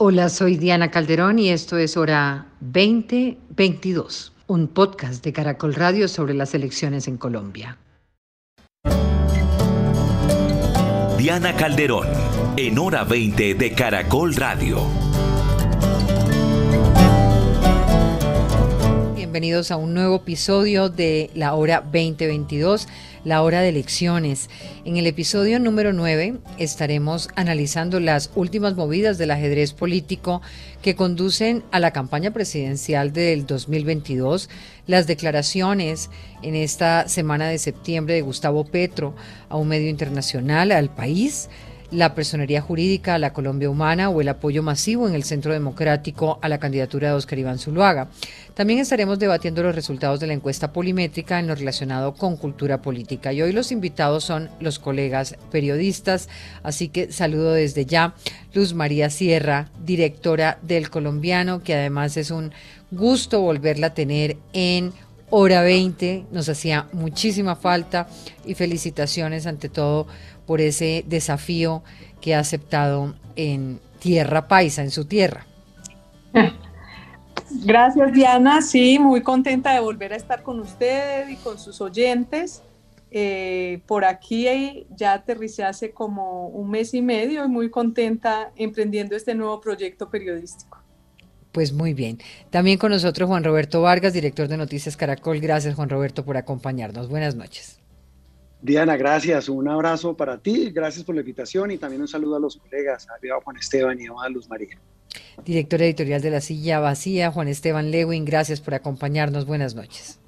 Hola, soy Diana Calderón y esto es Hora 2022, un podcast de Caracol Radio sobre las elecciones en Colombia. Diana Calderón, en Hora 20 de Caracol Radio. Bienvenidos a un nuevo episodio de la Hora 2022 la hora de elecciones. En el episodio número 9 estaremos analizando las últimas movidas del ajedrez político que conducen a la campaña presidencial del 2022, las declaraciones en esta semana de septiembre de Gustavo Petro a un medio internacional, al país, la personería jurídica a la Colombia Humana o el apoyo masivo en el Centro Democrático a la candidatura de Oscar Iván Zuluaga. También estaremos debatiendo los resultados de la encuesta polimétrica en lo relacionado con cultura política. Y hoy los invitados son los colegas periodistas, así que saludo desde ya Luz María Sierra, directora del Colombiano, que además es un gusto volverla a tener en hora 20, nos hacía muchísima falta y felicitaciones ante todo por ese desafío que ha aceptado en Tierra Paisa, en su tierra. Gracias Diana, sí, muy contenta de volver a estar con usted y con sus oyentes. Eh, por aquí ya aterricé hace como un mes y medio y muy contenta emprendiendo este nuevo proyecto periodístico. Pues muy bien. También con nosotros Juan Roberto Vargas, director de Noticias Caracol. Gracias Juan Roberto por acompañarnos. Buenas noches. Diana, gracias. Un abrazo para ti. Gracias por la invitación y también un saludo a los colegas, a Juan Esteban y a Luz María. Director editorial de La Silla Vacía, Juan Esteban Lewin, gracias por acompañarnos. Buenas noches.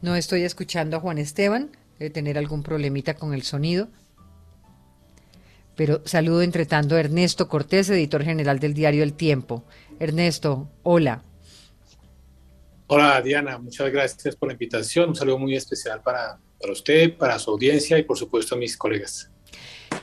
No estoy escuchando a Juan Esteban, debe tener algún problemita con el sonido. Pero saludo entre tanto a Ernesto Cortés, editor general del diario El Tiempo. Ernesto, hola. Hola Diana, muchas gracias por la invitación. Un saludo muy especial para, para usted, para su audiencia y por supuesto a mis colegas.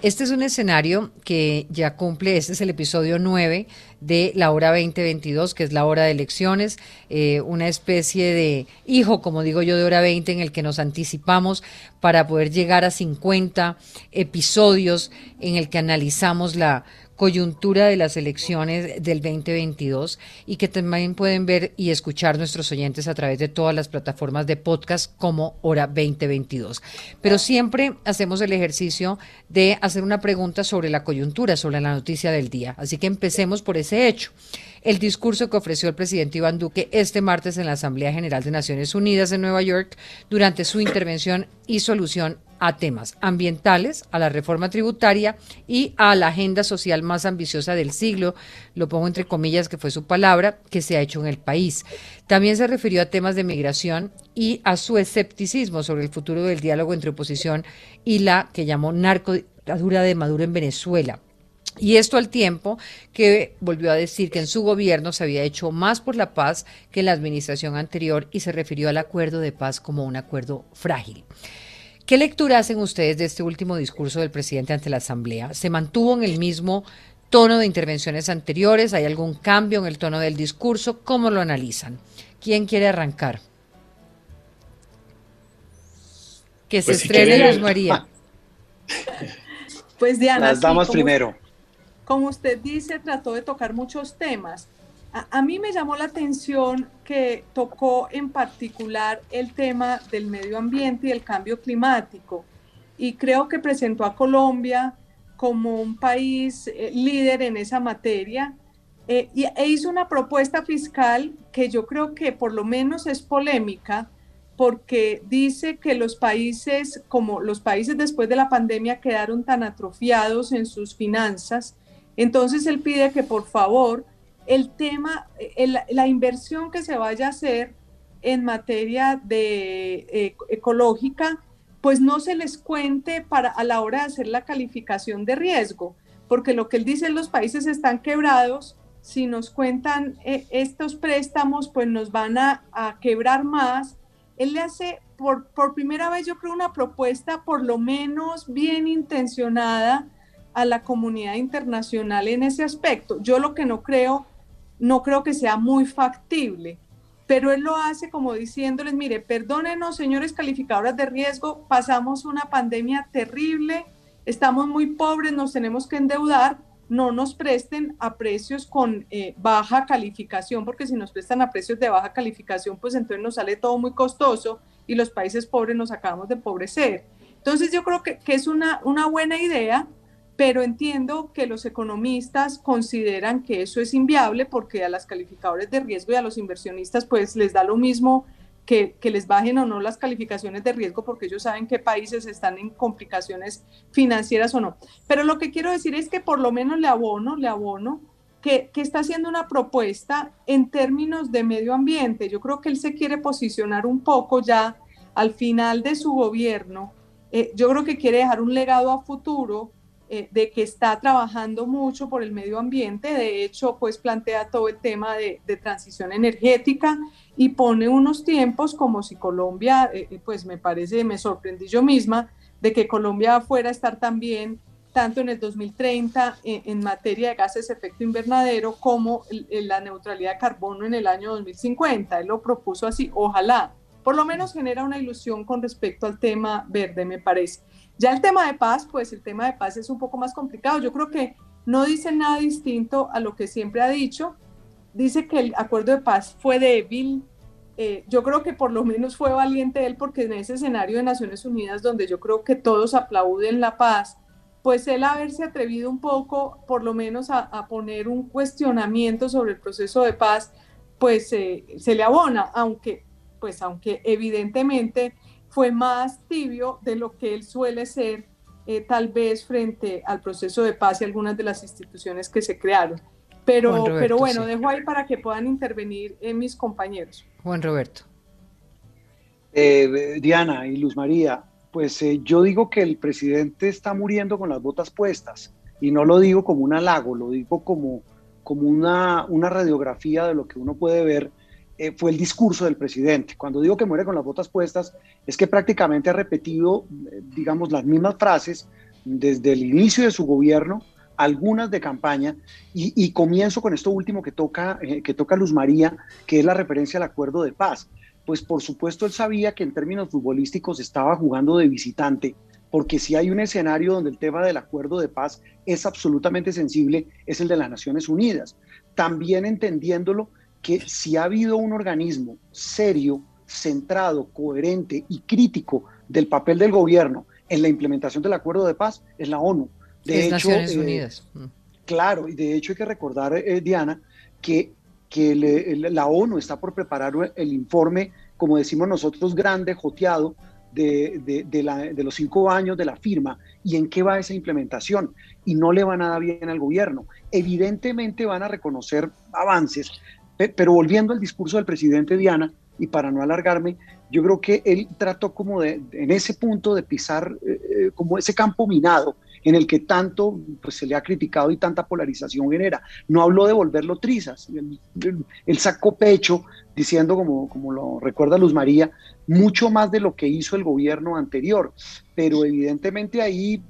Este es un escenario que ya cumple, este es el episodio 9 de la hora 2022, que es la hora de elecciones, eh, una especie de hijo, como digo yo, de hora 20 en el que nos anticipamos para poder llegar a 50 episodios en el que analizamos la coyuntura de las elecciones del 2022 y que también pueden ver y escuchar nuestros oyentes a través de todas las plataformas de podcast como Hora 2022. Pero siempre hacemos el ejercicio de hacer una pregunta sobre la coyuntura, sobre la noticia del día. Así que empecemos por ese hecho el discurso que ofreció el presidente Iván Duque este martes en la Asamblea General de Naciones Unidas en Nueva York durante su intervención y solución a temas ambientales, a la reforma tributaria y a la agenda social más ambiciosa del siglo, lo pongo entre comillas que fue su palabra, que se ha hecho en el país. También se refirió a temas de migración y a su escepticismo sobre el futuro del diálogo entre oposición y la que llamó narcodictadura de Maduro en Venezuela. Y esto al tiempo que volvió a decir que en su gobierno se había hecho más por la paz que en la administración anterior y se refirió al acuerdo de paz como un acuerdo frágil. ¿Qué lectura hacen ustedes de este último discurso del presidente ante la Asamblea? ¿Se mantuvo en el mismo tono de intervenciones anteriores? ¿Hay algún cambio en el tono del discurso? ¿Cómo lo analizan? ¿Quién quiere arrancar? Que se pues estrene Luz María. Pues Diana, las damas primero como usted dice, trató de tocar muchos temas. A, mí me llamó la atención que tocó en particular el tema del medio ambiente y el cambio climático. Y creo que presentó a Colombia como un país eh, líder en esa materia. Eh, y, e hizo una propuesta fiscal que yo creo que por lo menos es polémica, porque dice que los países, como los países después de la pandemia quedaron tan atrofiados en sus finanzas, entonces él pide que por favor el tema, la inversión que se vaya a hacer en materia de eh, ecológica, pues no se les cuente para a la hora de hacer la calificación de riesgo, porque lo que él dice, los países están quebrados, si nos cuentan eh, estos préstamos, pues nos van a, a, quebrar más. Él le hace por, por primera vez, yo creo, una propuesta por lo menos bien intencionada a la comunidad internacional en ese aspecto. Yo lo que no creo, no creo que sea muy factible, pero él lo hace como diciéndoles, mire, perdónenos, señores calificadores de riesgo, pasamos una pandemia terrible, estamos muy pobres, nos tenemos que endeudar, no nos presten a precios con eh, baja calificación, porque si nos prestan a precios de baja calificación, pues entonces nos sale todo muy costoso y los países pobres nos acabamos de empobrecer. Entonces yo creo que, que es una, una buena idea, pero entiendo que los economistas consideran que eso es inviable porque a las calificadores de riesgo y a los inversionistas pues les da lo mismo que, les bajen o no las calificaciones de riesgo porque ellos saben qué países están en complicaciones financieras o no. Pero lo que quiero decir es que por lo menos le abono, le abono que, está haciendo una propuesta en términos de medio ambiente. Yo creo que él se quiere posicionar un poco ya al final de su gobierno. Eh, yo creo que quiere dejar un legado a futuro eh, de que está trabajando mucho por el medio ambiente, de hecho, pues plantea todo el tema de, transición energética y pone unos tiempos como si Colombia, eh, eh, pues me parece, me sorprendí yo misma, de que Colombia fuera a estar también tanto en el 2030 en, materia de gases de efecto invernadero como en la neutralidad de carbono en el año 2050. Él lo propuso así, ojalá. Por lo menos genera una ilusión con respecto al tema verde, me parece. Ya el tema de paz, pues el tema de paz es un poco más complicado. Yo creo que no dice nada distinto a lo que siempre ha dicho. Dice que el acuerdo de paz fue débil. Eh, yo creo que por lo menos fue valiente él porque en ese escenario de Naciones Unidas donde yo creo que todos aplauden la paz, pues él haberse atrevido un poco, por lo menos a, poner un cuestionamiento sobre el proceso de paz, pues eh, se le abona, aunque, pues aunque evidentemente fue más tibio de lo que él suele ser eh, tal vez frente al proceso de paz y algunas de las instituciones que se crearon. Pero, pero bueno, dejo ahí para que puedan intervenir en mis compañeros. Juan Roberto. Eh, Diana y Luz María, pues eh, yo digo que el presidente está muriendo con las botas puestas y no lo digo como un halago, lo digo como, como una, una radiografía de lo que uno puede ver eh, fue el discurso del presidente. Cuando digo que muere con las botas puestas, es que prácticamente ha repetido, eh, digamos, las mismas frases desde el inicio de su gobierno, algunas de campaña, y, comienzo con esto último que toca, eh, que toca Luz María, que es la referencia al acuerdo de paz. Pues por supuesto él sabía que en términos futbolísticos estaba jugando de visitante, porque si hay un escenario donde el tema del acuerdo de paz es absolutamente sensible, es el de las Naciones Unidas. También entendiéndolo que si ha habido un organismo serio, centrado, coherente y crítico del papel del gobierno en la implementación del acuerdo de paz, es la ONU. De hecho, Naciones eh, Unidas. Mm. Claro, y de hecho hay que recordar, eh, Diana, que, que la ONU está por preparar el informe, como decimos nosotros, grande, joteado, de, de, los cinco años de la firma y en qué va esa implementación. Y no le va nada bien al gobierno. Evidentemente van a reconocer avances, pero volviendo al discurso del presidente Diana, y para no alargarme, yo creo que él trató como de, en ese punto de pisar eh, eh, como ese campo minado en el que tanto pues, se le ha criticado y tanta polarización genera. No habló de volverlo trizas, él, sacó pecho diciendo, como, como lo recuerda Luz María, mucho más de lo que hizo el gobierno anterior, pero evidentemente ahí,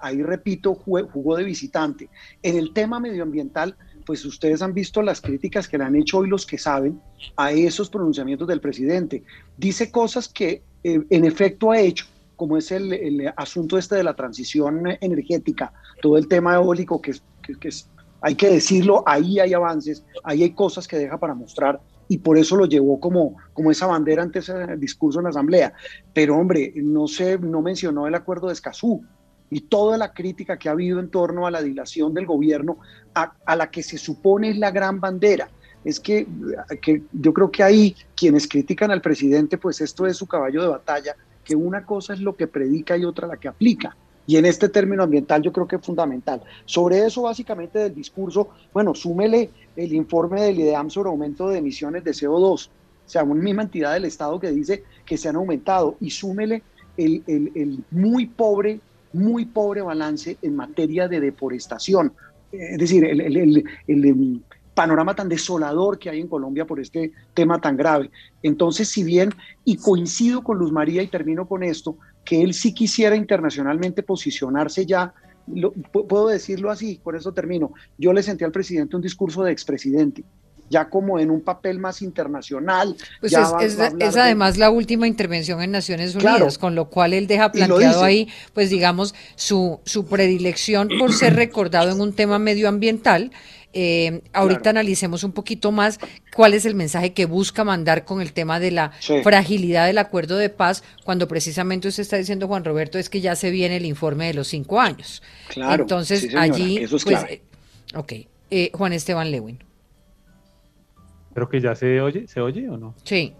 ahí repito, jugó de visitante. En el tema medioambiental, pues ustedes han visto las críticas que le han hecho hoy los que saben a esos pronunciamientos del presidente. Dice cosas que eh, en efecto ha hecho, como es el, asunto este de la transición energética, todo el tema eólico que, que, hay que decirlo, ahí hay avances, ahí hay cosas que deja para mostrar y por eso lo llevó como, como esa bandera ante ese discurso en la Asamblea. Pero hombre, no, se, no mencionó el acuerdo de Escazú, y toda la crítica que ha habido en torno a la dilación del gobierno, a, la que se supone es la gran bandera. Es que, que, yo creo que ahí quienes critican al presidente, pues esto es su caballo de batalla, que una cosa es lo que predica y otra la que aplica. Y en este término ambiental yo creo que es fundamental. Sobre eso básicamente del discurso, bueno, súmele el informe del IDEAM sobre aumento de emisiones de CO2, o sea, una misma entidad del Estado que dice que se han aumentado, y súmele el, el, el muy pobre muy pobre balance en materia de deforestación. Es decir, el, panorama tan desolador que hay en Colombia por este tema tan grave. Entonces, si bien, y coincido con Luz María y termino con esto, que él sí quisiera internacionalmente posicionarse ya, puedo decirlo así, por eso termino, yo le sentí al presidente un discurso de expresidente, ya como en un papel más internacional. Pues es, además la última intervención en Naciones Unidas, con lo cual él deja planteado ahí, pues digamos, su, su predilección por ser recordado en un tema medioambiental eh, ahorita analicemos un poquito más cuál es el mensaje que busca mandar con el tema de la fragilidad del acuerdo de paz, cuando precisamente usted está diciendo, Juan Roberto, es que ya se viene el informe de los cinco años. Claro. Entonces, allí, eso es pues, eh, ok. Eh, Juan Esteban Lewin. Creo que ya se oye, ¿se oye o no? Sí.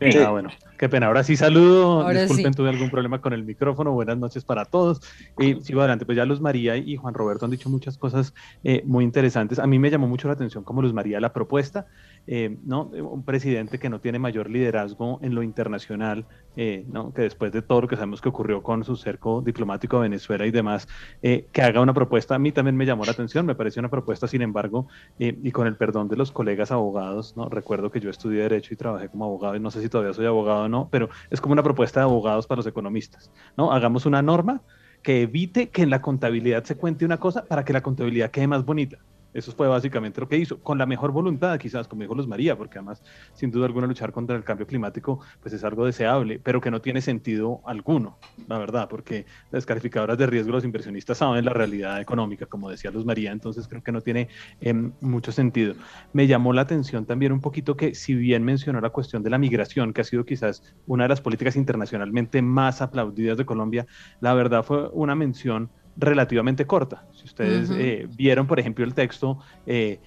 Ah, bueno. Qué pena. Ahora sí saludo. Disculpen, tuve algún problema con el micrófono. Buenas noches para todos. Y sigo adelante. Pues ya Luz María y Juan Roberto han dicho muchas cosas eh, muy interesantes. A mí me llamó mucho la atención como Luz María la propuesta eh, ¿no? Un presidente que no tiene mayor liderazgo en lo internacional, eh, ¿no? Que después de todo lo que sabemos que ocurrió con su cerco diplomático a Venezuela y demás, eh, que haga una propuesta, a mí también me llamó la atención, me pareció una propuesta, sin embargo, y con el perdón de los colegas abogados, ¿no? Recuerdo que yo estudié Derecho y trabajé como abogado, y no sé si todavía soy abogado o no, pero es como una propuesta de abogados para los economistas, ¿no? Hagamos una norma que evite que en la contabilidad se cuente una cosa para que la contabilidad quede más bonita. Eso fue básicamente lo que hizo, con la mejor voluntad, quizás, como dijo Luz María, porque además, sin duda alguna, luchar contra el cambio climático, pues es algo deseable, pero que no tiene sentido alguno, la verdad, porque las calificadoras de riesgo, los inversionistas saben la realidad económica, como decía Luz María, entonces creo que no tiene em, mucho sentido. Me llamó la atención también un poquito que, si bien mencionó la cuestión de la migración, que ha sido quizás una de las políticas internacionalmente más aplaudidas de Colombia, la verdad fue una mención relativamente corta. Si ustedes eh, vieron, por ejemplo, el texto eh,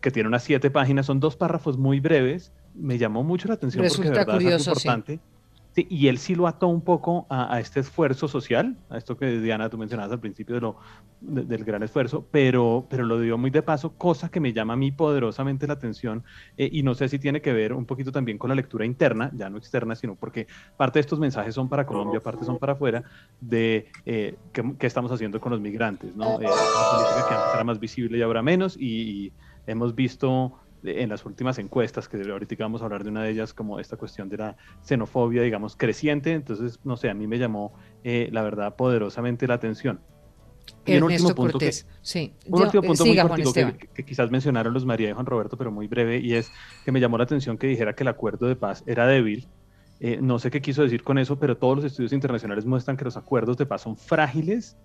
que tiene unas siete páginas, son dos párrafos muy breves, me llamó mucho la atención porque de verdad es importante y él sí lo ató un poco a, este esfuerzo social, a esto que Diana tú mencionabas al principio de lo, del gran esfuerzo, pero, pero lo dio muy de paso, cosa que me llama a mí poderosamente la atención eh, y no sé si tiene que ver un poquito también con la lectura interna, ya no externa, sino porque parte de estos mensajes son para Colombia, parte son para afuera, de eh, qué, estamos haciendo con los migrantes, ¿no? Eh, una política que antes era más visible y ahora menos y hemos visto en las últimas encuestas, que ahorita vamos a hablar de una de ellas, como esta cuestión de la xenofobia, digamos, creciente. Entonces, no sé, a mí me llamó, eh, la verdad, poderosamente la atención. Y un último punto, que, sí. un último punto muy cortito que, quizás mencionaron los María y Juan Roberto, pero muy breve, y es que me llamó la atención que dijera que el acuerdo de paz era débil. Eh, no sé qué quiso decir con eso, pero todos los estudios internacionales muestran que los acuerdos de paz son frágiles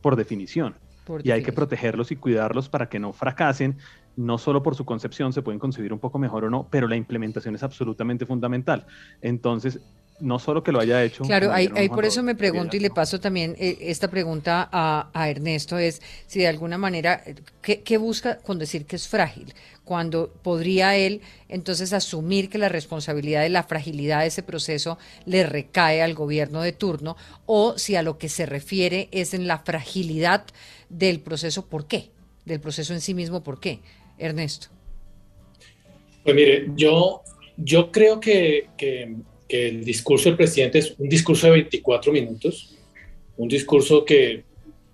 por definición. Y hay que protegerlos y cuidarlos para que no fracasen no solo por su concepción se pueden concebir un poco mejor o no, pero la implementación es absolutamente fundamental. Entonces, no solo que lo haya hecho. Claro, ahí, por eso me pregunto y le paso también eh, esta pregunta a, Ernesto, es si de alguna manera, ¿qué, busca con decir que es frágil? Cuando podría él entonces asumir que la responsabilidad de la fragilidad de ese proceso le recae al gobierno de turno, o si a lo que se refiere es en la fragilidad del proceso, ¿por qué? Del proceso en sí mismo, ¿por qué? Ernesto? Pues mire, yo, yo creo que, que, el discurso del presidente es un discurso de 24 minutos, un discurso que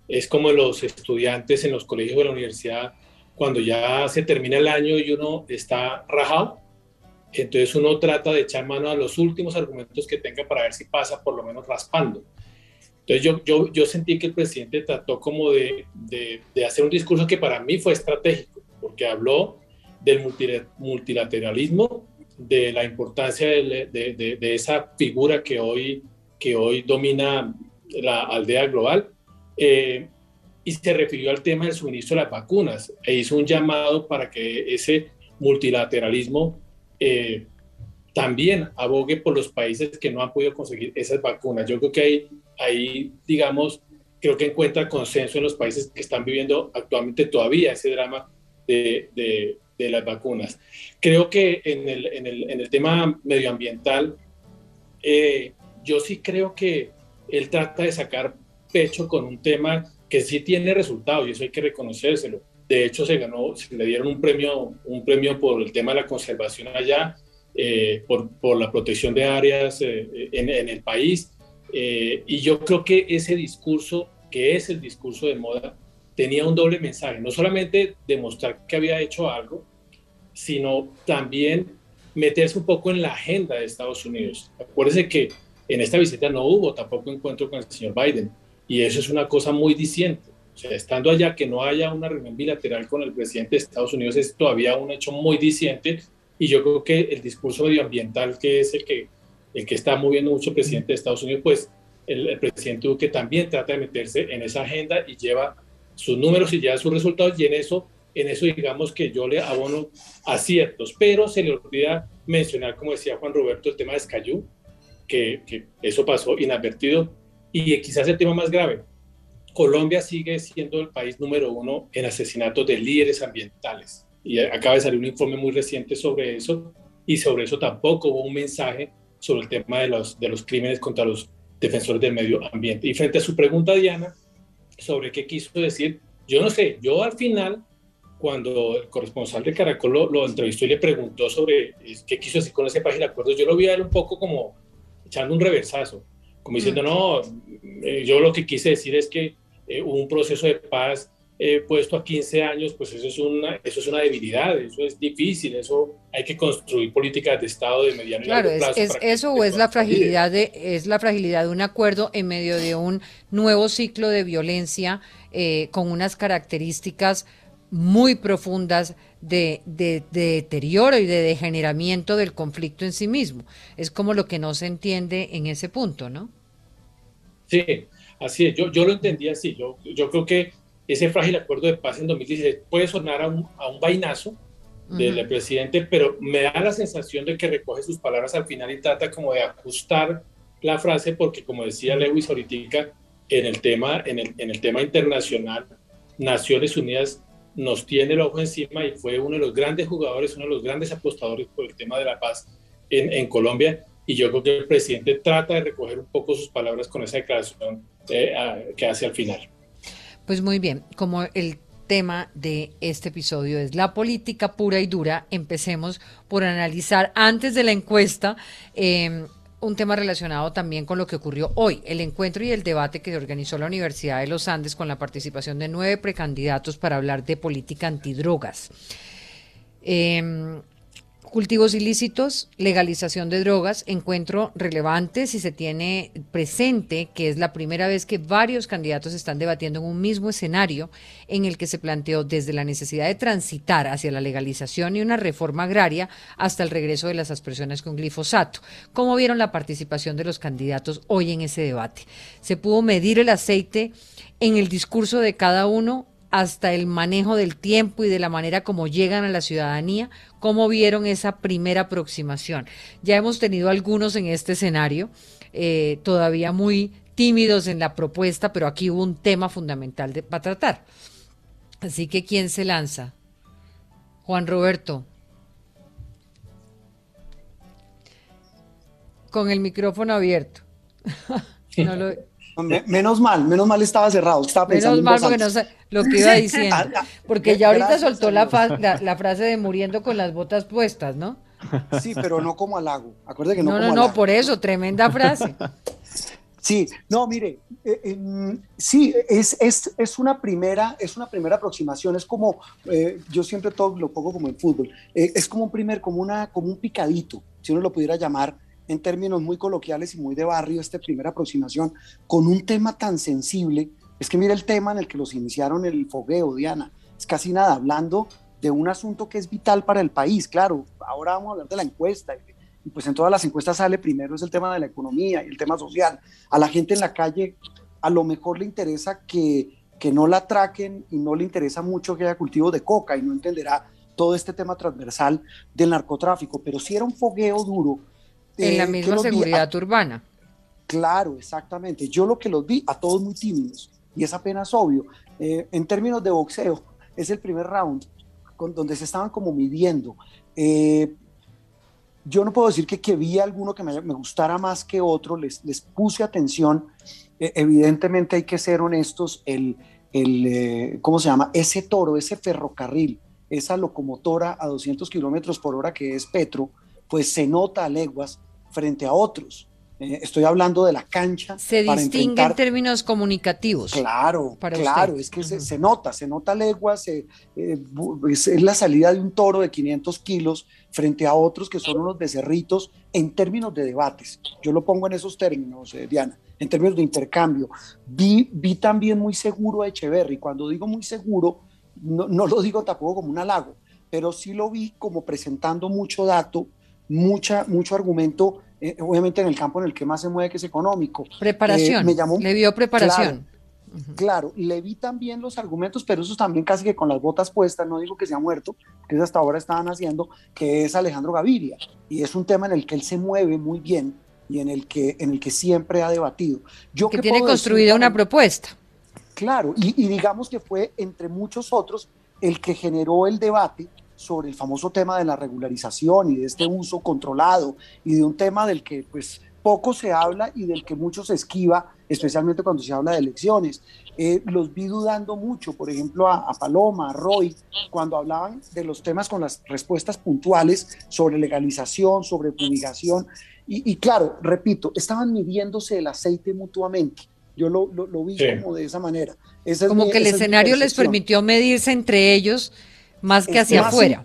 es como los estudiantes en los colegios de la universidad, cuando ya se termina el año y uno está rajado, entonces uno trata de echar mano a los últimos argumentos que tenga para ver si pasa por lo menos raspando. Entonces yo, yo, yo sentí que el presidente trató como de, de, de hacer un discurso que para mí fue estratégico porque habló del multilateralismo, de la importancia de, esa figura que hoy, que hoy domina la aldea global, eh, y se refirió al tema del suministro de las vacunas e hizo un llamado para que ese multilateralismo eh, también abogue por los países que no han podido conseguir esas vacunas. Yo creo que ahí, ahí, digamos, creo que encuentra consenso en los países que están viviendo actualmente todavía ese drama de, las vacunas. Creo que en el, tema medioambiental, eh, yo sí creo que él trata de sacar pecho con un tema que sí tiene resultado y eso hay que reconocérselo. De hecho, se ganó, se le dieron un premio, un premio por el tema de la conservación allá, eh, por, por, la protección de áreas eh, en, en, el país. y yo creo que ese discurso, que es el discurso de moda, tenía un doble mensaje, no solamente demostrar que había hecho algo, sino también meterse un poco en la agenda de Estados Unidos. Acuérdense que en esta visita no hubo tampoco encuentro con el señor Biden y eso es una cosa muy diciente. O sea, estando allá, que no haya una reunión bilateral con el presidente de Estados Unidos es todavía un hecho muy diciente y yo creo que el discurso medioambiental, que es el que, el que está moviendo mucho el presidente de Estados Unidos, pues el, el presidente Duque también trata de meterse en esa agenda y lleva sus números y lleva sus resultados y en eso, en eso digamos que yo le abono aciertos, pero se le olvida mencionar, como decía Juan Roberto, el tema de Escayú, que, que eso pasó inadvertido y quizás el tema más grave, Colombia sigue siendo el país número uno en asesinatos de líderes ambientales. Y acaba de salir un informe muy reciente sobre eso, y sobre eso tampoco hubo un mensaje sobre el tema de los, de los crímenes contra los defensores del medio ambiente. Y frente a su pregunta, Diana, sobre qué quiso decir, yo no sé, yo al final, cuando el corresponsal de Caracol lo, entrevistó y le preguntó sobre qué quiso decir con ese página de acuerdos, yo lo vi a él un poco como echando un reversazo, como diciendo, no, eh, yo lo que quise decir es que eh, un proceso de paz eh, puesto a 15 años, pues eso es, una, eso es una debilidad, eso es difícil, eso hay que construir políticas de Estado de mediano y largo plazo. Es, eso o es la, fragilidad de, es la fragilidad de un acuerdo en medio de un nuevo ciclo de violencia eh, con unas características muy profundas de, de, deterioro y de degeneramiento del conflicto en sí mismo. Es como lo que no se entiende en ese punto, ¿no? Sí, Así es, yo, yo lo entendí así. Yo, yo creo que ese frágil acuerdo de paz en 2016 puede sonar a un, a un vainazo del presidente, pero me da la sensación de que recoge sus palabras al final y trata como de ajustar la frase, porque como decía Lewis ahorita, en el tema, en el, en el tema internacional, Naciones Unidas nos tiene el ojo encima y fue uno de los grandes jugadores, uno de los grandes apostadores por el tema de la paz en, en Colombia. Y yo creo que el presidente trata de recoger un poco sus palabras con esa declaración eh, que hace al final. Pues muy bien, como el tema de este episodio es la política pura y dura, empecemos por analizar antes de la encuesta em, un tema relacionado también con lo que ocurrió hoy, el encuentro y el debate que organizó la Universidad de los Andes con la participación de nueve precandidatos para hablar de política antidrogas. Eh, Cultivos ilícitos, legalización de drogas, encuentro relevante si se tiene presente que es la primera vez que varios candidatos están debatiendo en un mismo escenario en el que se planteó desde la necesidad de transitar hacia la legalización y una reforma agraria hasta el regreso de las aspersiones con glifosato. ¿Cómo vieron la participación de los candidatos hoy en ese debate? ¿Se pudo medir el aceite en el discurso de cada uno? Hasta el manejo del tiempo y de la manera como llegan a la ciudadanía, ¿cómo vieron esa primera aproximación? Ya hemos tenido algunos en este escenario, eh, todavía muy tímidos en la propuesta, pero aquí hubo un tema fundamental de, para tratar. Así que, ¿quién se lanza? Juan Roberto. Con el micrófono abierto. no lo... Menos mal, menos mal estaba cerrado. Estaba menos mal porque no sé lo que iba diciendo. Ah, ah, porque ya ahorita soltó la, la, frase de muriendo con las botas puestas, ¿no? Sí, pero no como halago. Acuerde que no. No, no, no, por eso, tremenda frase. Sí, no, mire, eh, sí, es, es, es, una primera, es una primera aproximación, es como, eh, yo siempre todo lo pongo como en fútbol, eh, es como un primer, como, una, como un picadito, si uno lo pudiera llamar, en términos muy coloquiales y muy de barrio, esta primera aproximación con un tema tan sensible. Es que mira el tema en el que los iniciaron el fogueo, Diana. Es casi nada, hablando de un asunto que es vital para el país. Claro, ahora vamos a hablar de la encuesta. Y pues en todas las encuestas sale primero es el tema de la economía y el tema social. A la gente en la calle a lo mejor le interesa que, que no la atraquen y no le interesa mucho que haya cultivo de coca y no entenderá todo este tema transversal del narcotráfico. Pero si era un fogueo duro en la eh, misma seguridad urbana. Claro, exactamente. Yo lo que los vi a todos muy tímidos y es apenas obvio. Eh, en términos de boxeo, es el primer round con, donde se estaban como midiendo. Eh, yo no puedo decir que, que vi alguno que me, me, gustara más que otro, les, les puse atención. evidentemente hay que ser honestos, el, el ¿cómo se llama? Ese toro, ese ferrocarril, esa locomotora a 200 kilómetros por hora que es Petro, pues se nota a leguas frente a otros. Eh, estoy hablando de la cancha. Se distingue en términos comunicativos. Claro, claro, es que se, nota, se nota leguas, eh, es, la salida de un toro de 500 kilos frente a otros que son unos becerritos en términos de debates. Yo lo pongo en esos términos, eh, Diana. en términos de intercambio. Vi, vi también muy seguro a Echeverry. Cuando digo muy seguro, no, no lo digo tampoco como un halago, pero sí lo vi como presentando mucho dato, mucha, mucho argumento, eh, obviamente en el campo en el que más se mueve, que es económico. Preparación. me llamó, le vio preparación. Claro, le vi también los argumentos, pero esos también casi que con las botas puestas, no digo que se ha muerto, que hasta ahora estaban haciendo, que es Alejandro Gaviria. Y es un tema en el que él se mueve muy bien y en el que, en el que siempre ha debatido. Yo que tiene construida una propuesta. Claro, y, digamos que fue entre muchos otros el que generó el debate sobre el famoso tema de la regularización y de este uso controlado y de un tema del que pues poco se habla y del que mucho se esquiva, especialmente cuando se habla de elecciones. Eh, los vi dudando mucho, por ejemplo, a, Paloma, a Roy, cuando hablaban de los temas con las respuestas puntuales sobre legalización, sobre fumigación. Y, claro, repito, estaban midiéndose el aceite mutuamente. Yo lo, lo, vi como de esa manera. como que el escenario les permitió medirse entre ellos más que hacia afuera.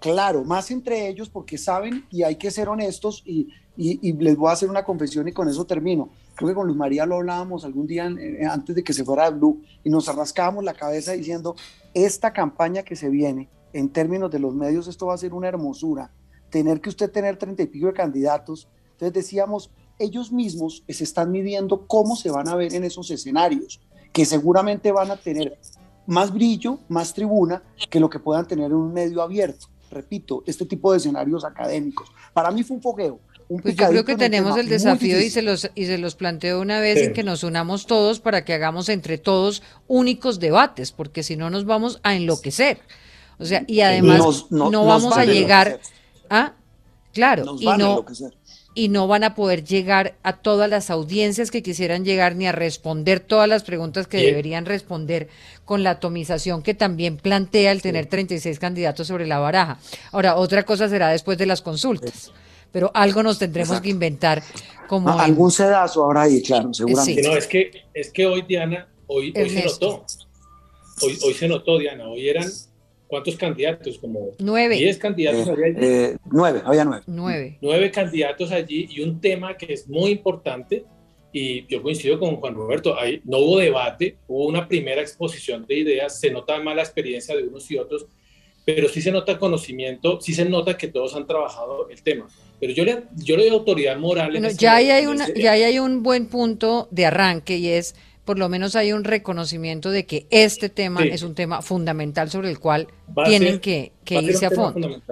claro, más entre ellos porque saben y hay que ser honestos y, y, les voy a hacer una confesión y con eso termino. Creo que con Luz María lo hablábamos algún día eh, antes de que se fuera de Blue y nos arrascábamos la cabeza diciendo, esta campaña que se viene, en términos de los medios, esto va a ser una hermosura. Tener que usted tener treinta y pico de candidatos. Entonces decíamos, ellos mismos se están midiendo cómo se van a ver en esos escenarios, que seguramente van a tener más brillo, más tribuna que lo que puedan tener en un medio abierto. Repito, este tipo de escenarios académicos. Para mí fue un fogueo pues yo creo que tenemos el desafío y se los y se los planteo una vez en que nos unamos todos para que hagamos entre todos únicos debates, porque si no nos vamos a enloquecer. O sea, y además no vamos a llegar a claro, y no y no van a poder llegar a todas las audiencias que quisieran llegar ni a responder todas las preguntas que deberían responder con la atomización que también plantea el tener 36 candidatos sobre la baraja. Ahora, otra cosa será después de las consultas pero algo nos tendremos que inventar como algún sedazo ahora ahí, claro, seguramente. No, es que es que hoy Diana, hoy, hoy se notó. Hoy, hoy se notó Diana, hoy eran ¿cuántos candidatos? Como nueve. Diez candidatos había allí. Eh, nueve, había nueve. Nueve. Nueve candidatos allí y un tema que es muy importante y yo coincido con Juan Roberto, ahí no hubo debate, hubo una primera exposición de ideas, se nota más la experiencia de unos y otros, pero sí se nota conocimiento, sí se nota que todos han trabajado el tema. Pero yo le, yo le doy autoridad moral. Bueno, ya, hay una, ya hay un buen punto de arranque y es, por lo menos hay un reconocimiento de que este tema es un tema fundamental sobre el cual tienen que, irse a, fondo.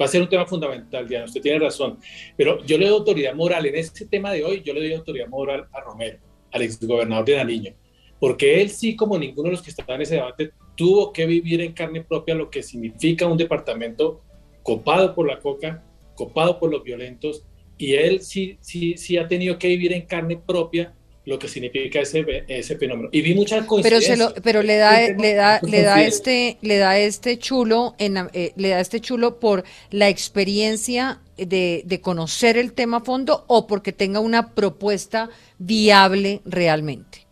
Va a ser un tema fundamental, Diana, usted tiene razón. Pero yo le doy autoridad moral, en este tema de hoy, yo le doy autoridad moral a Romero, al exgobernador de Nariño, porque él sí, como ninguno de los que estaban en ese debate, tuvo que vivir en carne propia lo que significa un departamento copado por la coca, copado por los violentos, y él sí, sí, sí ha tenido que vivir en carne propia lo que significa ese, ese fenómeno. Y vi muchas coincidencias. Pero, se pero le da, le da, le da este, le da este chulo, en, eh, le da este chulo por la experiencia de, de, conocer el tema a fondo o porque tenga una propuesta viable realmente.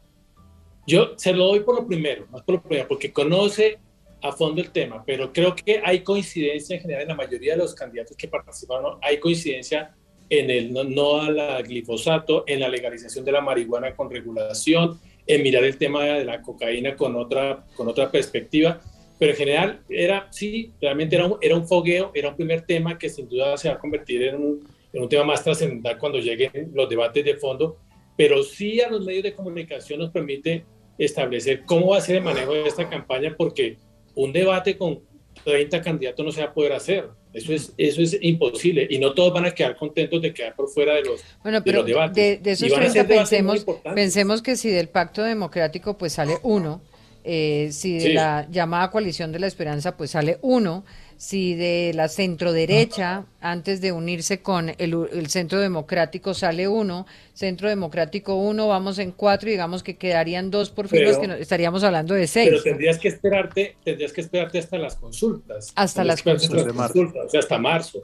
Yo se lo doy por lo primero, más por lo primero, porque conoce a fondo el tema, pero creo que hay coincidencia en general en la mayoría de los candidatos que participaron, hay coincidencia en el no, no al glifosato, en la legalización de la marihuana con regulación, en mirar el tema de la cocaína con otra, con otra perspectiva, pero en general era, sí, realmente era un, era un fogueo, era un primer tema que sin duda se va a convertir en un, en un tema más trascendental cuando lleguen los debates de fondo, pero sí a los medios de comunicación nos permite establecer cómo va a ser el manejo de esta campaña, porque un debate con 30 candidatos no se va a poder hacer. Eso es, eso es imposible y no todos van a quedar contentos de quedar por fuera de los, bueno, pero de debates. De, esos 30 pensemos, pensemos que si del pacto democrático pues sale uno, eh, si de la llamada coalición de la esperanza pues sale uno, si de la centro derecha, antes de unirse con el, centro democrático, sale uno, centro democrático uno, vamos en cuatro y digamos que quedarían dos por fin, que estaríamos hablando de seis. Pero tendrías que esperarte, tendrías que esperarte hasta las consultas. Hasta las consultas. o sea, hasta marzo.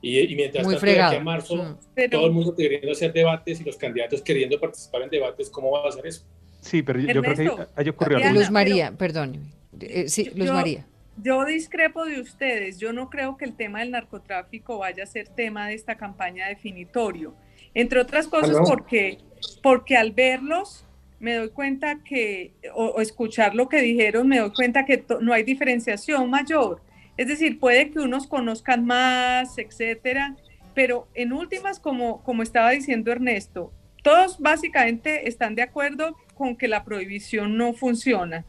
Y, mientras Muy tanto, aquí a marzo, mm. todo el mundo queriendo hacer debates y los candidatos queriendo participar en debates, ¿cómo va a ser eso? Sí, pero yo, creo que ahí ocurrió Luz María, perdón. Eh, sí, Luz María. Yo discrepo de ustedes. Yo no creo que el tema del narcotráfico vaya a ser tema de esta campaña definitorio. Entre otras cosas porque, porque al verlos me doy cuenta que, o, escuchar lo que dijeron, me doy cuenta que no hay diferenciación mayor. Es decir, puede que unos conozcan más, etcétera, pero en últimas, como, como estaba diciendo Ernesto, todos básicamente están de acuerdo con que la prohibición no funciona.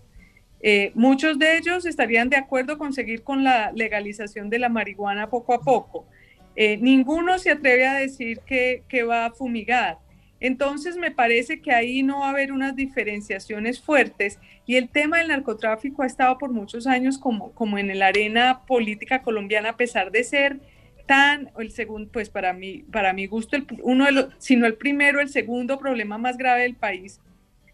Eh, muchos de ellos estarían de acuerdo con seguir con la legalización de la marihuana poco a poco. Eh, ninguno se atreve a decir que, va a fumigar. Entonces me parece que ahí no va a haber unas diferenciaciones fuertes y el tema del narcotráfico ha estado por muchos años como, como en la arena política colombiana, a pesar de ser tan, el segundo, pues para mí, para mi gusto, el, uno de los, sino el primero, el segundo problema más grave del país,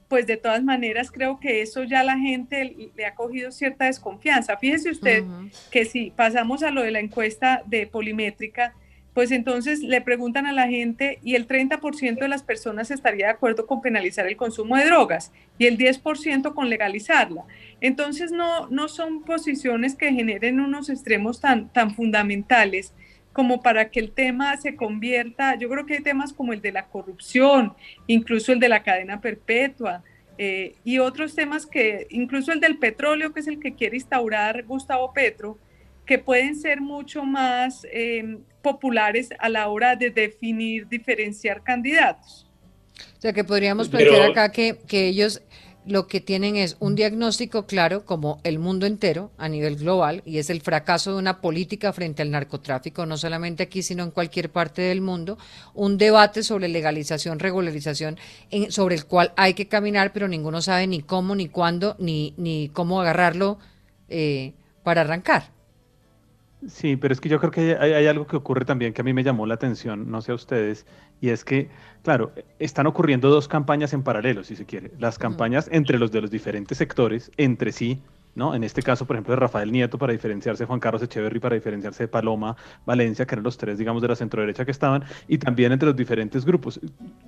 pues de todas maneras creo que eso ya la gente le ha cogido cierta desconfianza. Fíjese usted que si pasamos a lo de la encuesta de polimétrica, pues entonces le preguntan a la gente y el 30% de las personas estaría de acuerdo con penalizar el consumo de drogas y el 10% con legalizarla. Entonces no, no son posiciones que generen unos extremos tan, tan fundamentales como para que el tema se convierta, yo creo que hay temas como el de la corrupción, incluso el de la cadena perpetua, eh, y otros temas que, incluso el del petróleo, que es el que quiere instaurar Gustavo Petro, que pueden ser mucho más em, populares a la hora de definir, diferenciar candidatos. O sea, que podríamos plantear acá que, que ellos lo que tienen es un diagnóstico claro como el mundo entero a nivel global y es el fracaso de una política frente al narcotráfico, no solamente aquí, sino en cualquier parte del mundo, un debate sobre legalización, regularización, sobre el cual hay que caminar, pero ninguno sabe ni cómo, ni cuándo, ni, ni cómo agarrarlo eh, para arrancar. Sí, pero es que yo creo que hay, algo que ocurre también que a mí me llamó la atención, no sé a ustedes, y es que, claro, están ocurriendo dos campañas en paralelo, si se quiere. Las campañas entre los de los diferentes sectores, entre sí, ¿no? En este caso, por ejemplo, de Rafael Nieto para diferenciarse de Juan Carlos Echeverry para diferenciarse de Paloma Valencia, que eran los tres, digamos, de la centro-derecha que estaban, y también entre los diferentes grupos.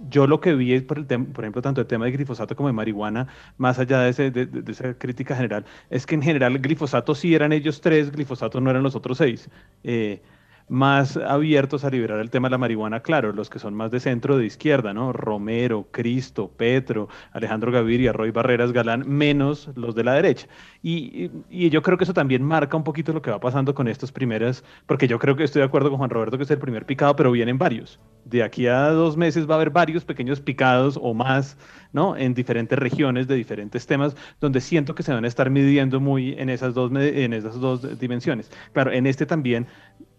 Yo lo que vi, por, el por ejemplo, tanto el tema de glifosato como de marihuana, más allá de, ese, de, esa crítica general, es que en general glifosato sí eran ellos tres, glifosato no eran los otros seis. Eh, más abiertos a liberar el tema de la marihuana, claro, los que son más de centro de izquierda, ¿no? Romero, Cristo, Petro, Alejandro Gaviria, Roy Barreras Galán, menos los de la derecha. Y, yo creo que eso también marca un poquito lo que va pasando con estas primeras, porque yo creo que estoy de acuerdo con Juan Roberto que es el primer picado, pero vienen varios. De aquí a dos meses va a haber varios pequeños picados o más, ¿no? En diferentes regiones de diferentes temas, donde siento que se van a estar midiendo muy en esas dos, en esas dos dimensiones. Claro, en este también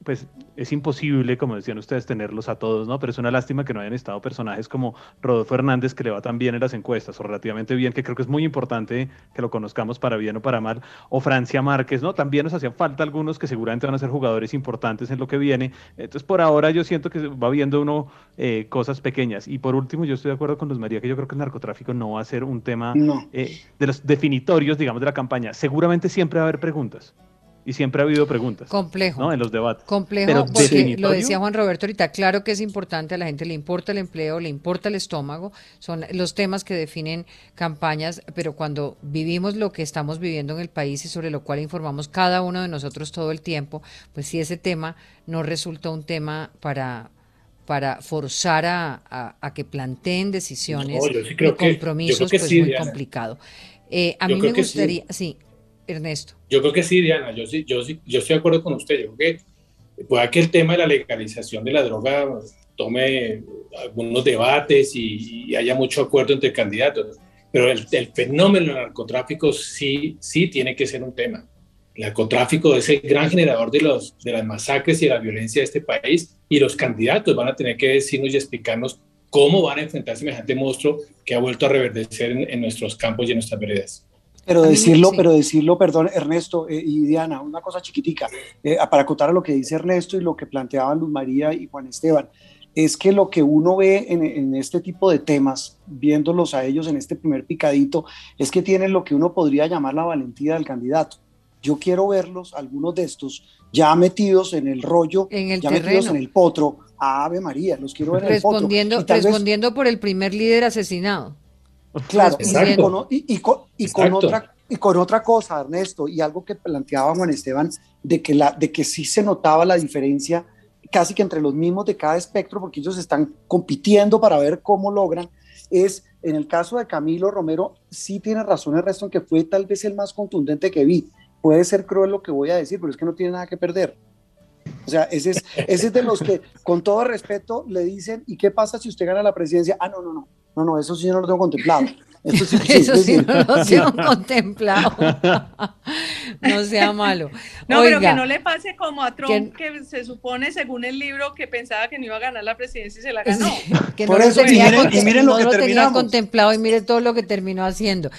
pues es imposible, como decían ustedes, tenerlos a todos, ¿no? Pero es una lástima que no hayan estado personajes como Rodolfo Hernández, que le va tan bien en las encuestas, o relativamente bien, que creo que es muy importante que lo conozcamos para bien o para mal, o Francia Márquez, ¿no? También nos hacían falta algunos que seguramente van a ser jugadores importantes en lo que viene. Entonces, por ahora yo siento que va viendo uno eh, cosas pequeñas. Y por último, yo estoy de acuerdo con Luz María, que yo creo que el narcotráfico no va a ser un tema eh, de los definitorios, digamos, de la campaña. Seguramente siempre va a haber preguntas y siempre ha habido preguntas. Complejo. ¿no? En los debates. Complejo, porque lo decía Juan Roberto ahorita, claro que es importante, a la gente le importa el empleo, le importa el estómago, son los temas que definen campañas, pero cuando vivimos lo que estamos viviendo en el país y sobre lo cual informamos cada uno de nosotros todo el tiempo, pues si ese tema no resulta un tema para para forzar a, que planteen decisiones y compromisos, pues es muy complicado. Eh, a mí me gustaría, sí Ernesto. Yo creo que sí, Diana, yo sí, yo sí, yo estoy de acuerdo con usted. Yo creo que pueda que el tema de la legalización de la droga tome algunos debates y, haya mucho acuerdo entre candidatos, pero el, fenómeno del narcotráfico sí, sí tiene que ser un tema. El narcotráfico es el gran generador de, los, de las masacres y de la violencia de este país y los candidatos van a tener que decirnos y explicarnos cómo van a enfrentar semejante monstruo que ha vuelto a reverdecer en, en nuestros campos y en nuestras veredas. Pero decirlo, pero decirlo, perdón, Ernesto eh, y Diana, una cosa chiquitica, eh, para acotar a lo que dice Ernesto y lo que planteaban Luz María y Juan Esteban, es que lo que uno ve en, este tipo de temas, viéndolos a ellos en este primer picadito, es que tienen lo que uno podría llamar la valentía del candidato. Yo quiero verlos, algunos de estos, ya metidos en el rollo, ya metidos en el potro, a Ave María, los quiero ver en el potro. Respondiendo por el primer líder asesinado. Claro, y, con, otra, y con otra cosa, Ernesto, y algo que planteaba Juan Esteban, de que, la, de que sí se notaba la diferencia casi que entre los mismos de cada espectro, porque ellos están compitiendo para ver cómo logran, es en el caso de Camilo Romero, sí tiene razón el resto en que fue tal vez el más contundente que vi. Puede ser cruel lo que voy a decir, pero es que no tiene nada que perder. O sea, ese es, ese es de los que, con todo respeto, le dicen, ¿y qué pasa si usted gana la presidencia? Ah, no, no, no, no, no, eso sí no lo tengo contemplado. Eso sí, Eso sí, no lo tengo contemplado. no sea malo. No, pero que no le pase como a Trump, que, se supone, según el libro, que pensaba que no iba a ganar la presidencia y se la ganó. que Por no eso, y miren, lo que tenía contemplado y mire todo lo que terminó haciendo.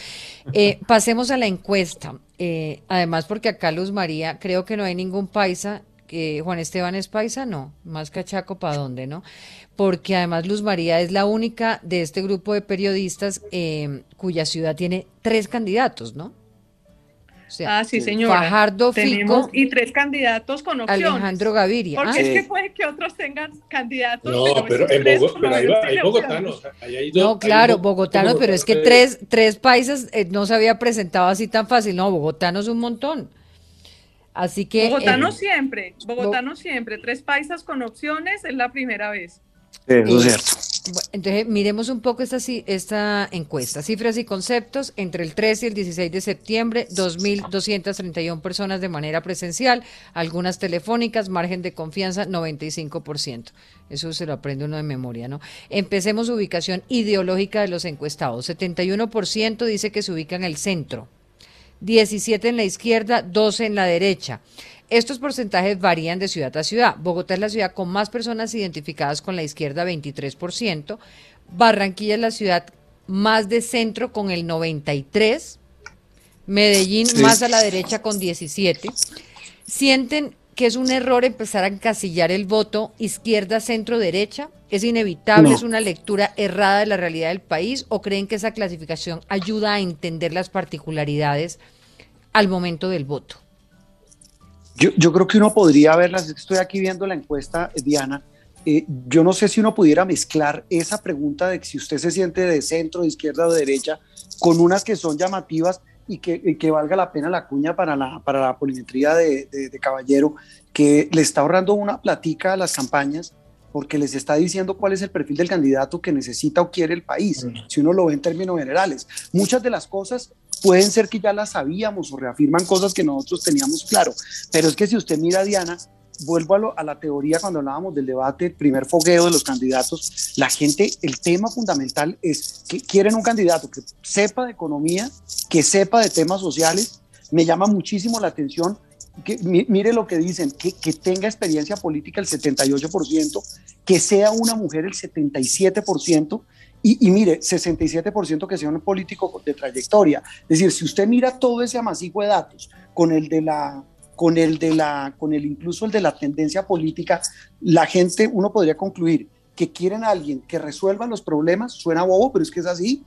Eh, pasemos a la encuesta. Eh, además, porque acá Luz María, creo que no hay ningún paisa Juan Esteban es paisa, no, más cachaco para dónde, ¿no? Porque además Luz María es la única de este grupo de periodistas eh, cuya ciudad tiene tres candidatos, ¿no? ah, sí, señora. Fajardo Fico. Y tres candidatos con opciones. Alejandro Gaviria. Porque ah, es que puede que otros tengan candidatos. No, pero, en hay, bogotanos. no, claro, bogotanos, pero es que tres, tres países eh, no se había presentado así tan fácil. No, bogotanos un montón. Así que. Bogotá no eh, siempre, Bogotá no siempre. Tres paisas con opciones es la primera vez. Eso es cierto. Entonces, miremos un poco esta, esta encuesta. Cifras y conceptos. Entre el 13 y el 16 de septiembre, 2.231 personas de manera presencial, algunas telefónicas, margen de confianza 95%. Eso se lo aprende uno de memoria, ¿no? Empecemos ubicación ideológica de los encuestados. 71% dice que se ubica en el centro. 17 en la izquierda, 12 en la derecha. Estos porcentajes varían de ciudad a ciudad. Bogotá es la ciudad con más personas identificadas con la izquierda, 23%. Barranquilla es la ciudad más de centro con el 93%. Medellín más a la derecha con 17. Sienten que es un error empezar a encasillar el voto izquierda, centro, derecha? ¿Es inevitable? ¿Es una lectura errada de la realidad del país? ¿O creen que esa clasificación ayuda a entender las particularidades al momento del voto? Yo, yo creo que uno podría verlas, estoy aquí viendo la encuesta, Diana, eh, yo no sé si uno pudiera mezclar esa pregunta de si usted se siente de centro, de izquierda o de derecha, con unas que son llamativas y que, que, valga la pena la cuña para la, para la polimetría de, de, Caballero, que le está ahorrando una platica a las campañas porque les está diciendo cuál es el perfil del candidato que necesita o quiere el país, si uno lo ve en términos generales. Muchas de las cosas pueden ser que ya las sabíamos o reafirman cosas que nosotros teníamos claro, pero es que si usted mira a Diana, vuelvo a, la teoría cuando hablábamos del debate, el primer fogueo de los candidatos, la gente, el tema fundamental es que quieren un candidato que sepa de economía, que sepa de temas sociales. Me llama muchísimo la atención que mire lo que dicen, que, que tenga experiencia política el 78%, que sea una mujer el 77%, y, y, mire, 67% que sea un político de trayectoria. Es decir, si usted mira todo ese amasijo de datos con el de la con el de la, con el incluso el de la tendencia política, la gente, uno podría concluir que quieren a alguien que resuelva los problemas, suena bobo, pero es que es así.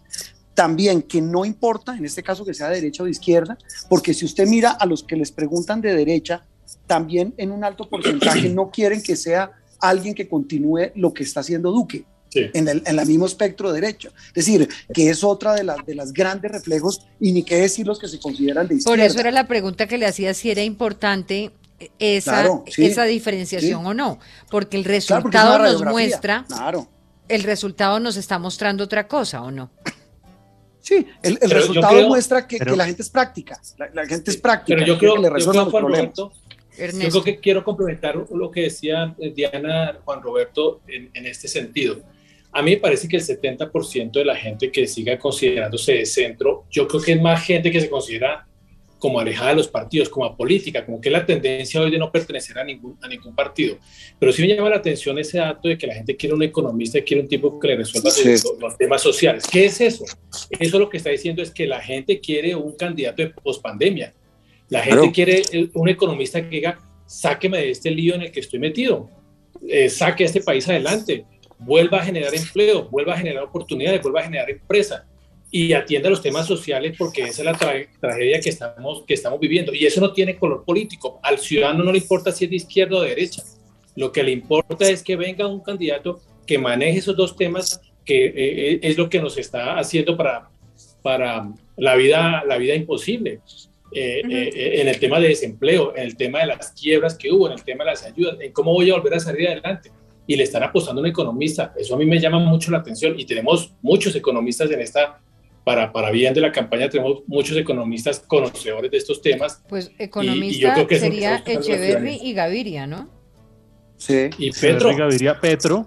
También que no importa, en este caso que sea de derecha o de izquierda, porque si usted mira a los que les preguntan de derecha, también en un alto porcentaje no quieren que sea alguien que continúe lo que está haciendo Duque en, el, en mismo espectro derecho. Es decir, que es otra de, las de las grandes reflejos y ni qué decir los que se consideran de izquierda. Por eso era la pregunta que le hacía si era importante esa, esa diferenciación o no, porque el resultado nos muestra, claro. el resultado nos está mostrando otra cosa o no. Sí, el, el resultado muestra que, que, la gente es práctica, la, gente es práctica, pero yo creo, que le resuelvan los problemas. Yo creo que quiero complementar lo que decía Diana Juan Roberto en, en este sentido. A mí me parece que el 70% de la gente que siga considerándose de centro, yo creo que es más gente que se considera como alejada de los partidos, como política, como que es la tendencia hoy de no pertenecer a ningún, a ningún partido. Pero sí me llama la atención ese dato de que la gente quiere un economista, quiere un tipo que le resuelva los, temas sociales. ¿Qué es eso? Eso lo que está diciendo es que la gente quiere un candidato de pospandemia. La gente quiere un economista que diga, sáqueme de este lío en el que estoy metido, eh, saque a este país adelante vuelva a generar empleo, vuelva a generar oportunidades, vuelva a generar empresa y atienda los temas sociales porque esa es la tragedia que estamos, que estamos viviendo. Y eso no tiene color político. Al ciudadano no le importa si es de izquierda o de derecha. Lo que le importa es que venga un candidato que maneje esos dos temas, que eh, es lo que nos está haciendo para, para la, vida, la vida imposible. eh, eh, en el tema de desempleo, en el tema de las quiebras que hubo, en el tema de las ayudas, en cómo voy a volver a salir adelante. Y le están apostando a un economista. Eso a mí me llama mucho la atención y tenemos muchos economistas en esta, para, para bien de la campaña, tenemos muchos economistas conocedores de estos temas. Pues economista sería Echeverry y Gaviria, ¿no? Sí. Y Petro. Gaviria, Petro.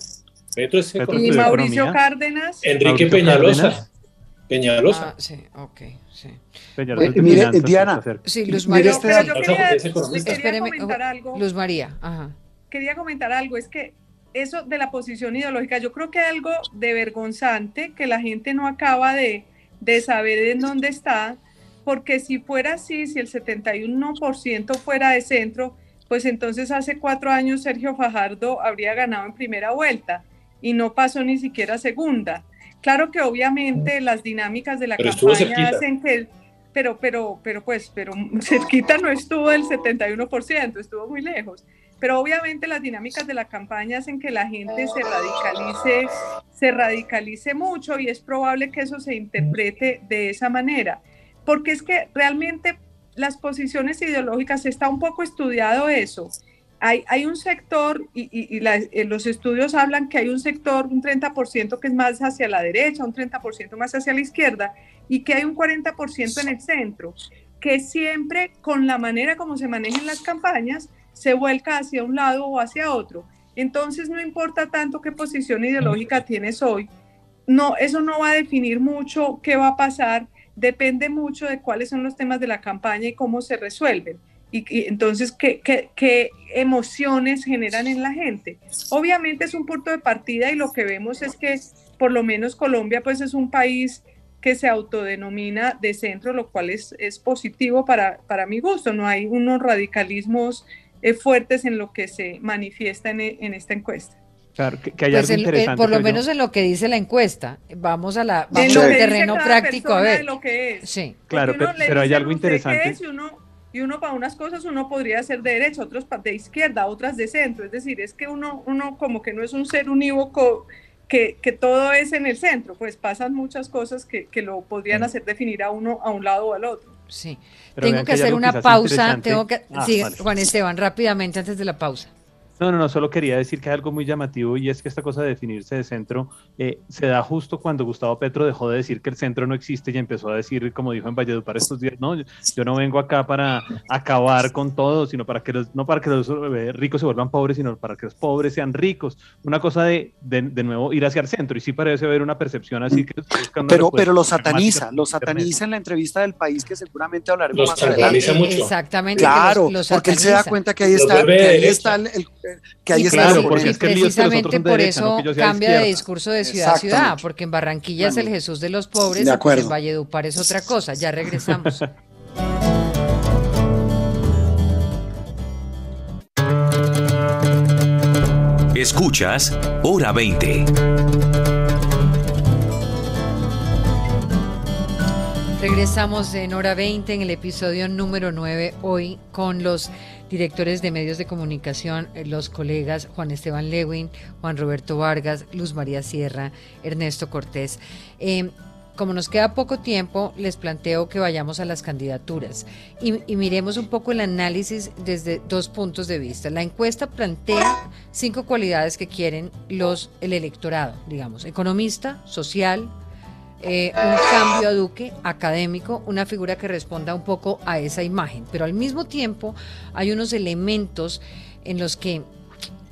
Petro es Y Mauricio Cárdenas. Enrique Peñalosa. Peñalosa. Ah, sí, ok, sí. Peñalosa eh, mire, Diana. Sí, Luz María. Este pero yo quería, quería comentar algo. Luz María, ajá. Quería comentar algo, es que eso de la posición ideológica, yo creo que algo de vergonzante que la gente no acaba de, de saber en dónde está, porque si fuera así, si el 71% fuera de centro, pues entonces hace cuatro años Sergio Fajardo habría ganado en primera vuelta y no pasó ni siquiera segunda. Claro que obviamente las dinámicas de la campaña hacen que, pero, pero, pero pues, pero cerquita no estuvo el 71%, estuvo muy lejos. Pero obviamente las dinámicas de la campaña hacen que la gente se radicalice, se radicalice mucho y es probable que eso se interprete de esa manera. Porque es que realmente las posiciones ideológicas, está un poco estudiado eso. Hay, hay un sector, y, eh, los estudios hablan que hay un sector, un 30% que es más hacia la derecha, un 30% más hacia la izquierda, y que hay un 40% en el centro, que siempre con la manera como se manejan las campañas, se vuelca hacia un lado o hacia otro. Entonces no importa tanto qué posición ideológica tienes hoy, no, eso no va a definir mucho qué va a pasar depende mucho de cuáles son los temas de la campaña y cómo se resuelven. Y, entonces, ¿qué, ¿qué, emociones generan en la gente? Obviamente es un punto de partida y lo que vemos es que por lo menos Colombia pues es un país que se autodenomina de centro, lo cual es, es positivo para, para mi gusto. No hay unos radicalismos eh, fuertes en lo que se manifiesta en, en esta encuesta. Claro, que, hay pues algo interesante. por lo menos en lo que dice la encuesta. Vamos a la vamos al terreno práctico a ver. Lo que es. Sí. Claro, pero, hay algo interesante. y, uno, y uno para unas cosas uno podría ser de derecha, otros de izquierda, otras de centro. Es decir, es que uno, uno como que no es un ser unívoco que, que todo es en el centro. Pues pasan muchas cosas que, que lo podrían hacer definir a uno a un lado o al otro. Sí. tengo que hacer una pausa. Tengo que, ah, sí, Juan Esteban, rápidamente antes de la pausa. No, no, no, solo quería decir que hay algo muy llamativo y es que esta cosa de definirse de centro eh, se da justo cuando Gustavo Petro dejó de decir que el centro no existe y empezó a decir, como dijo en Valledupar estos días, no, yo no vengo acá para acabar con todo, sino para que los, no para que los eh, ricos se vuelvan pobres, sino para que los pobres sean ricos. Una cosa de, de, nuevo, ir hacia el centro y sí parece haber una percepción así que... Pero, pero lo sataniza, lo sataniza en la entrevista del país que seguramente hablaremos más adelante. mucho. Exactamente. Claro, porque él se da cuenta que ahí está, que ahí está el que hay claro, porque es que precisamente por eso cambia de discurso de ciudad a ciudad, porque en Barranquilla es el Jesús de los pobres, y en Valledupar es otra cosa. Ya regresamos. Escuchas Hora 20. Regresamos en Hora 20 en el episodio número 9 hoy con los directores de medios de comunicación, eh, los colegas Juan Esteban Lewin, Juan Roberto Vargas, Luz María Sierra, Ernesto Cortés. Em, como nos queda poco tiempo, les planteo que vayamos a las candidaturas y, miremos un poco el análisis desde dos puntos de vista. La encuesta plantea cinco cualidades que quieren los el electorado, digamos, economista, social, eh, un cambio a Duque académico, una figura que responda un poco a esa imagen. Pero al mismo tiempo hay unos elementos en los que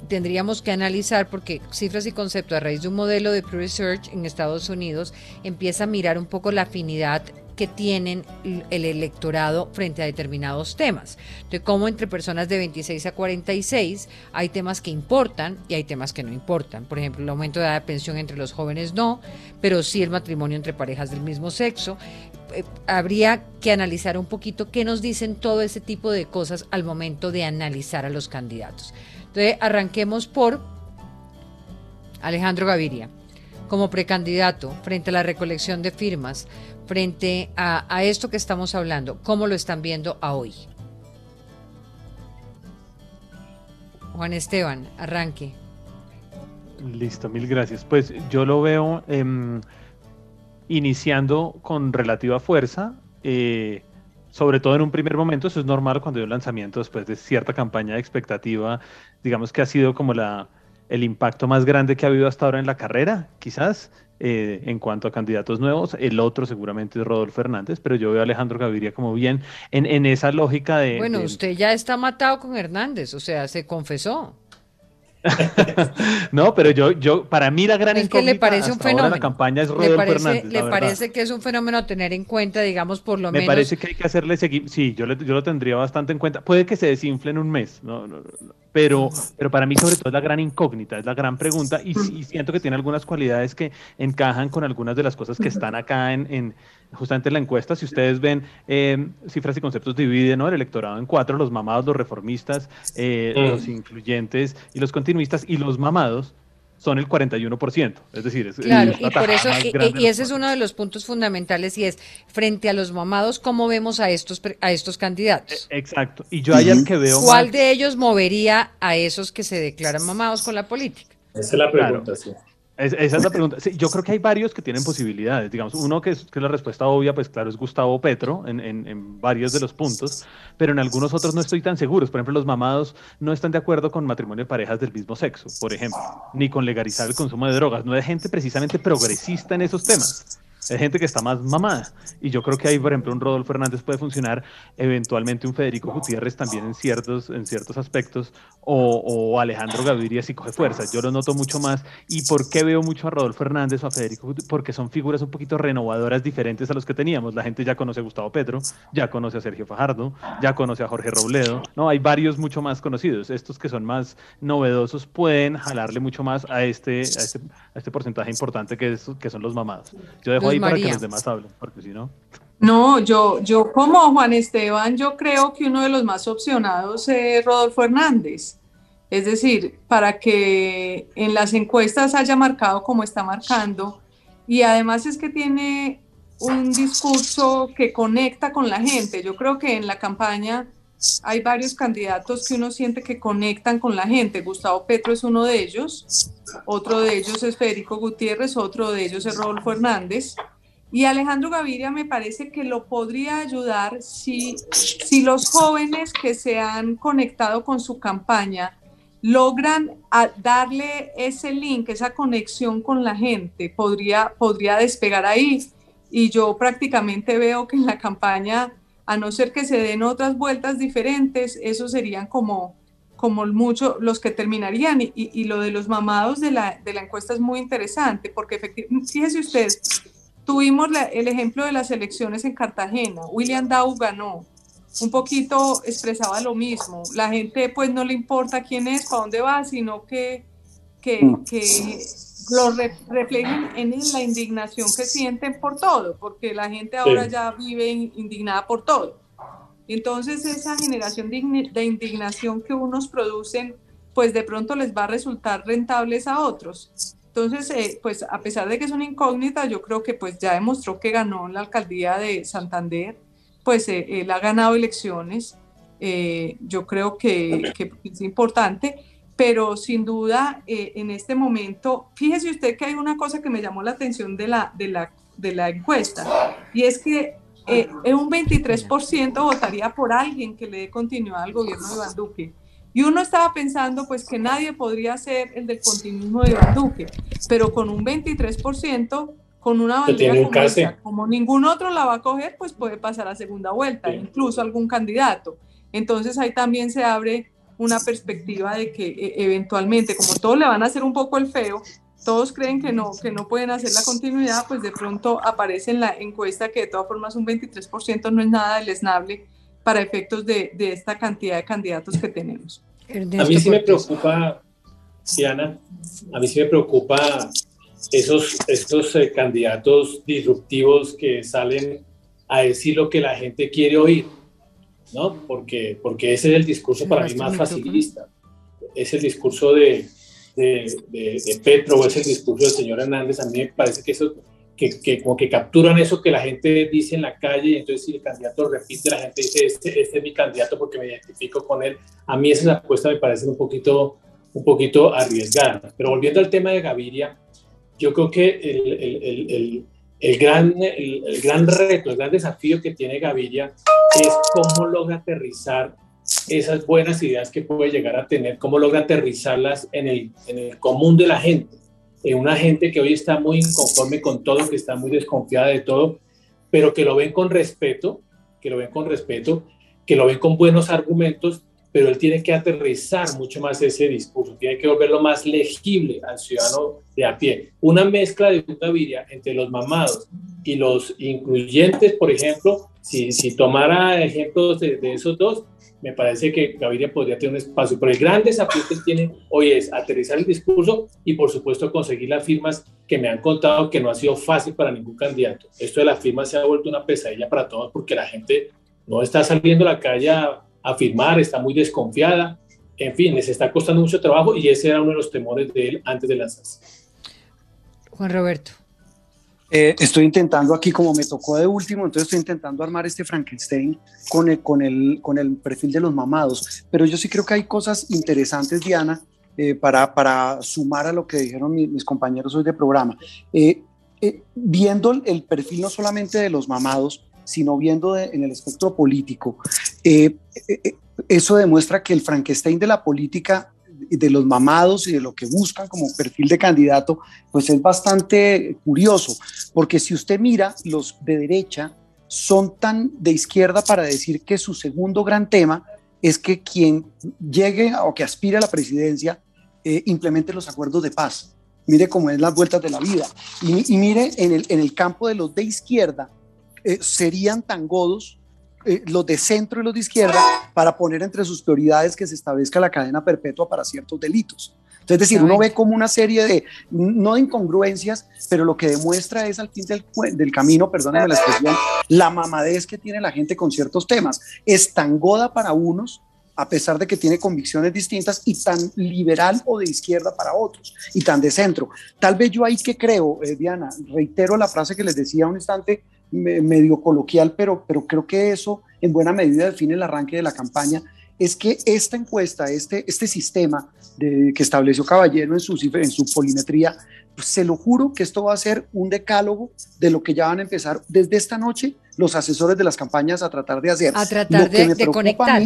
tendríamos que analizar porque cifras y conceptos a raíz de un modelo de Pew Research en Estados Unidos empieza a mirar un poco la afinidad que tienen el electorado frente a determinados temas. De cómo entre personas de 26 a 46 hay temas que importan y hay temas que no importan. Por ejemplo, el aumento de edad de pensión entre los jóvenes no, pero sí el matrimonio entre parejas del mismo sexo. Eh, habría que analizar un poquito qué nos dicen todo ese tipo de cosas al momento de analizar a los candidatos. Entonces, arranquemos por Alejandro Gaviria como precandidato frente a la recolección de firmas frente a, esto que estamos hablando? ¿Cómo lo están viendo a hoy? Juan Esteban, arranque. Listo, mil gracias. Pues yo lo veo em, iniciando con relativa fuerza, eh, sobre todo en un primer momento, eso es normal cuando hay un lanzamiento después de cierta campaña de expectativa, digamos que ha sido como la, el impacto más grande que ha habido hasta ahora en la carrera, quizás, eh, en cuanto a candidatos nuevos. El otro seguramente es Rodolfo Hernández, pero yo veo a Alejandro Gaviria como bien en, en esa lógica de... Bueno, usted ya está matado con Hernández, o sea, se confesó. no, pero yo, yo, para mí la gran es que le parece un fenómeno. La campaña es Rodolfo ¿Le parece, ¿Le parece que es un fenómeno a tener en cuenta, digamos, por lo Me menos? Me parece que hay que hacerle seguir. Sí, yo, yo lo tendría bastante en cuenta. Puede que se desinfle en un mes, no, no, no, pero, pero para mí, sobre todo, es la gran incógnita, es la gran pregunta. Y, y, siento que tiene algunas cualidades que encajan con algunas de las cosas que están acá en, en justamente en la encuesta. Si ustedes ven eh, cifras y conceptos dividen ¿no? el electorado en cuatro: los mamados, los reformistas, eh, mm. los incluyentes y los continuistas. Y los mamados son el 41%. Es decir, es, claro, y por eso, y, y, ese es uno de los puntos fundamentales y es, frente a los mamados, ¿cómo vemos a estos, a estos candidatos? Exacto. Y yo el que veo... ¿Cuál más... de ellos movería a esos que se declaran mamados con la política? Esa es la pregunta, claro. sí. Es, esa es la pregunta. Sí, yo creo que hay varios que tienen posibilidades. Digamos, uno que es, que es la respuesta obvia, pues claro, es Gustavo Petro en, en, en, varios de los puntos, pero en algunos otros no estoy tan seguro. Por ejemplo, los mamados no están de acuerdo con matrimonio de parejas del mismo sexo, por ejemplo, ni con legalizar el consumo de drogas. No hay gente precisamente progresista en esos temas. Hay gente que está más mamada. Y yo creo que ahí, por ejemplo, un Rodolfo Hernández puede funcionar, eventualmente un Federico Gutiérrez también en ciertos, en ciertos aspectos, o, o Alejandro Gaviria si coge fuerza. Yo lo noto mucho más. ¿Y por qué veo mucho a Rodolfo Hernández o a Federico Gutiérrez? Porque son figuras un poquito renovadoras, diferentes a los que teníamos. La gente ya conoce a Gustavo Petro, ya conoce a Sergio Fajardo, ya conoce a Jorge Robledo. No, hay varios mucho más conocidos. Estos que son más novedosos pueden jalarle mucho más a este, a este, a este porcentaje importante que, es, que son los mamados. Yo dejo ahí para que los demás hablen, porque si no... No, yo, yo como Juan Esteban, yo creo que uno de los más opcionados es Rodolfo Hernández. Es decir, para que en las encuestas haya marcado como está marcando. Y además es que tiene un discurso que conecta con la gente. Yo creo que en la campaña hay varios candidatos que uno siente que conectan con la gente. Gustavo Petro es uno de ellos, otro de ellos es Federico Gutiérrez, otro de ellos es Rodolfo Hernández. Y Alejandro Gaviria me parece que lo podría ayudar si, si los jóvenes que se han conectado con su campaña logran darle ese link, esa conexión con la gente, podría, podría despegar ahí. Y yo prácticamente veo que en la campaña, a no ser que se den otras vueltas diferentes, esos serían como, como mucho los que terminarían. Y, y, lo de los mamados de la, de la encuesta es muy interesante, porque efectivamente, fíjese usted, Tuvimos el ejemplo de las elecciones en Cartagena. William Dow ganó. Un poquito expresaba lo mismo. La gente pues no le importa quién es, para dónde va, sino que, que lo re, reflejen en la indignación que sienten por todo, porque la gente ahora sí. ya vive indignada por todo. Entonces esa generación de, indignación que unos producen, pues de pronto les va a resultar rentables a otros. Entonces, eh, pues a pesar de que es una incógnita, yo creo que pues ya demostró que ganó en la alcaldía de Santander, pues eh, él ha ganado elecciones, eh, yo creo que, que, es importante, pero sin duda eh, en este momento, fíjese usted que hay una cosa que me llamó la atención de la, de la, de la encuesta, y es que eh, un 23% votaría por alguien que le dé continuidad al gobierno de Iván Duque. Y uno estaba pensando pues que nadie podría ser el del continuismo de Iván Duque, pero con un 23%, con una bandera un como, esa, como ningún otro la va a coger, pues puede pasar a segunda vuelta, sí. incluso algún candidato. Entonces ahí también se abre una perspectiva de que e eventualmente, como todos le van a hacer un poco el feo, todos creen que no, que no pueden hacer la continuidad, pues de pronto aparece en la encuesta que de todas formas un 23% no es nada deleznable para efectos de, de, esta cantidad de candidatos que tenemos. A mí sí me preocupa, Diana, a mí sí me preocupa esos, estos eh, candidatos disruptivos que salen a decir lo que la gente quiere oír, ¿no? Porque, porque ese es el discurso para mí más facilista. Es el discurso de, de, de, de Petro o es el discurso del señor Hernández. A mí me parece que eso que, que, como que capturan eso que la gente dice en la calle y entonces si el candidato repite, la gente dice, este, este es mi candidato porque me identifico con él. A mí esas apuestas me parecen un poquito, un poquito arriesgadas. Pero volviendo al tema de Gaviria, yo creo que el, el, el, el gran, el, gran reto, el gran desafío que tiene Gaviria es cómo logra aterrizar esas buenas ideas que puede llegar a tener, cómo logra aterrizarlas en el, en el común de la gente, en una gente que hoy está muy inconforme con todo, que está muy desconfiada de todo, pero que lo ven con respeto, que lo ven con respeto, que lo ven con buenos argumentos pero él tiene que aterrizar mucho más ese discurso, tiene que volverlo más legible al ciudadano de a pie. Una mezcla de Gaviria entre los mamados y los incluyentes, por ejemplo, si, si tomara ejemplos de, esos dos, me parece que Gaviria podría tener un espacio. Pero el gran desafío que tiene hoy es aterrizar el discurso y, por supuesto, conseguir las firmas que me han contado que no ha sido fácil para ningún candidato. Esto de las firmas se ha vuelto una pesadilla para todos porque la gente no está saliendo a la calle a afirmar, está muy desconfiada, en fin, les está costando mucho trabajo y ese era uno de los temores de él antes de lanzarse. Juan Roberto. Eh, estoy intentando aquí, como me tocó de último, entonces estoy intentando armar este Frankenstein con el, con el, con el perfil de los mamados. Pero yo sí creo que hay cosas interesantes, Diana, eh, para, para sumar a lo que dijeron mis, compañeros hoy de programa. Eh, viendo el perfil no solamente de los mamados, sino viendo en el espectro político. Eh, eh, eh, eso demuestra que el Frankenstein de la política de los mamados y de lo que buscan como perfil de candidato, pues es bastante curioso, porque si usted mira, los de derecha son tan de izquierda para decir que su segundo gran tema es que quien llegue o que aspire a la presidencia implemente los acuerdos de paz. Mire cómo es las vueltas de la vida. Y, y mire, en el, en el campo de los de izquierda, eh, serían tan godos eh, los de centro y los de izquierda para poner entre sus prioridades que se establezca la cadena perpetua para ciertos delitos. Entonces, es decir, uno ve como una serie de, no de incongruencias, pero lo que demuestra es al fin del, del camino, perdónenme la expresión, la mamadez que tiene la gente con ciertos temas. Es tan goda para unos, a pesar de que tiene convicciones distintas, y tan liberal o de izquierda para otros, y tan de centro. Tal vez yo ahí que creo, eh, Diana, reitero la frase que les decía un instante, medio coloquial, pero, pero creo que eso en buena medida define el arranque de la campaña, es que esta encuesta, este, este sistema de, que estableció Caballero en su, en su polimetría, pues se lo juro que esto va a ser un decálogo de lo que ya van a empezar desde esta noche los asesores de las campañas a tratar de hacer. A tratar de, conectar.